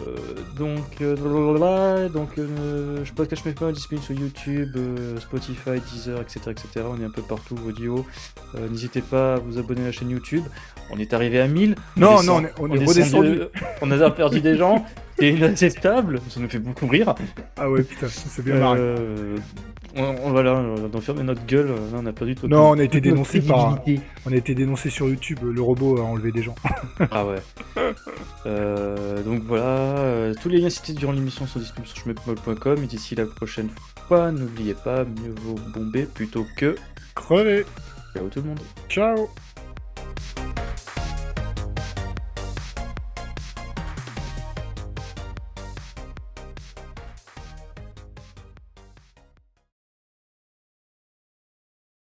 donc, euh, donc euh, je podcast maintenant est disponible sur YouTube, euh, Spotify, Deezer, etc., etc. On est un peu partout audio. Euh, N'hésitez pas à vous abonner à la chaîne YouTube. On est arrivé à 1000. Non, non, on est, on est redescendu. On a perdu des gens. (laughs) C'est inacceptable. Ça nous fait beaucoup rire. Ah ouais, putain, c'est bien marré. Euh, on, on- voilà, on va fermer notre gueule. Là, on a perdu tout. Non, on a été dénoncé par-. On a été dénoncé sur YouTube, le robot a enlevé des gens. Ah ouais. (laughs) Euh, donc voilà, euh, tous les liens cités durant l'émission sont disponibles sur schmepmol.com et d'ici la prochaine fois, n'oubliez pas, mieux vaut bomber plutôt que... Crevé. Ciao tout le monde Ciao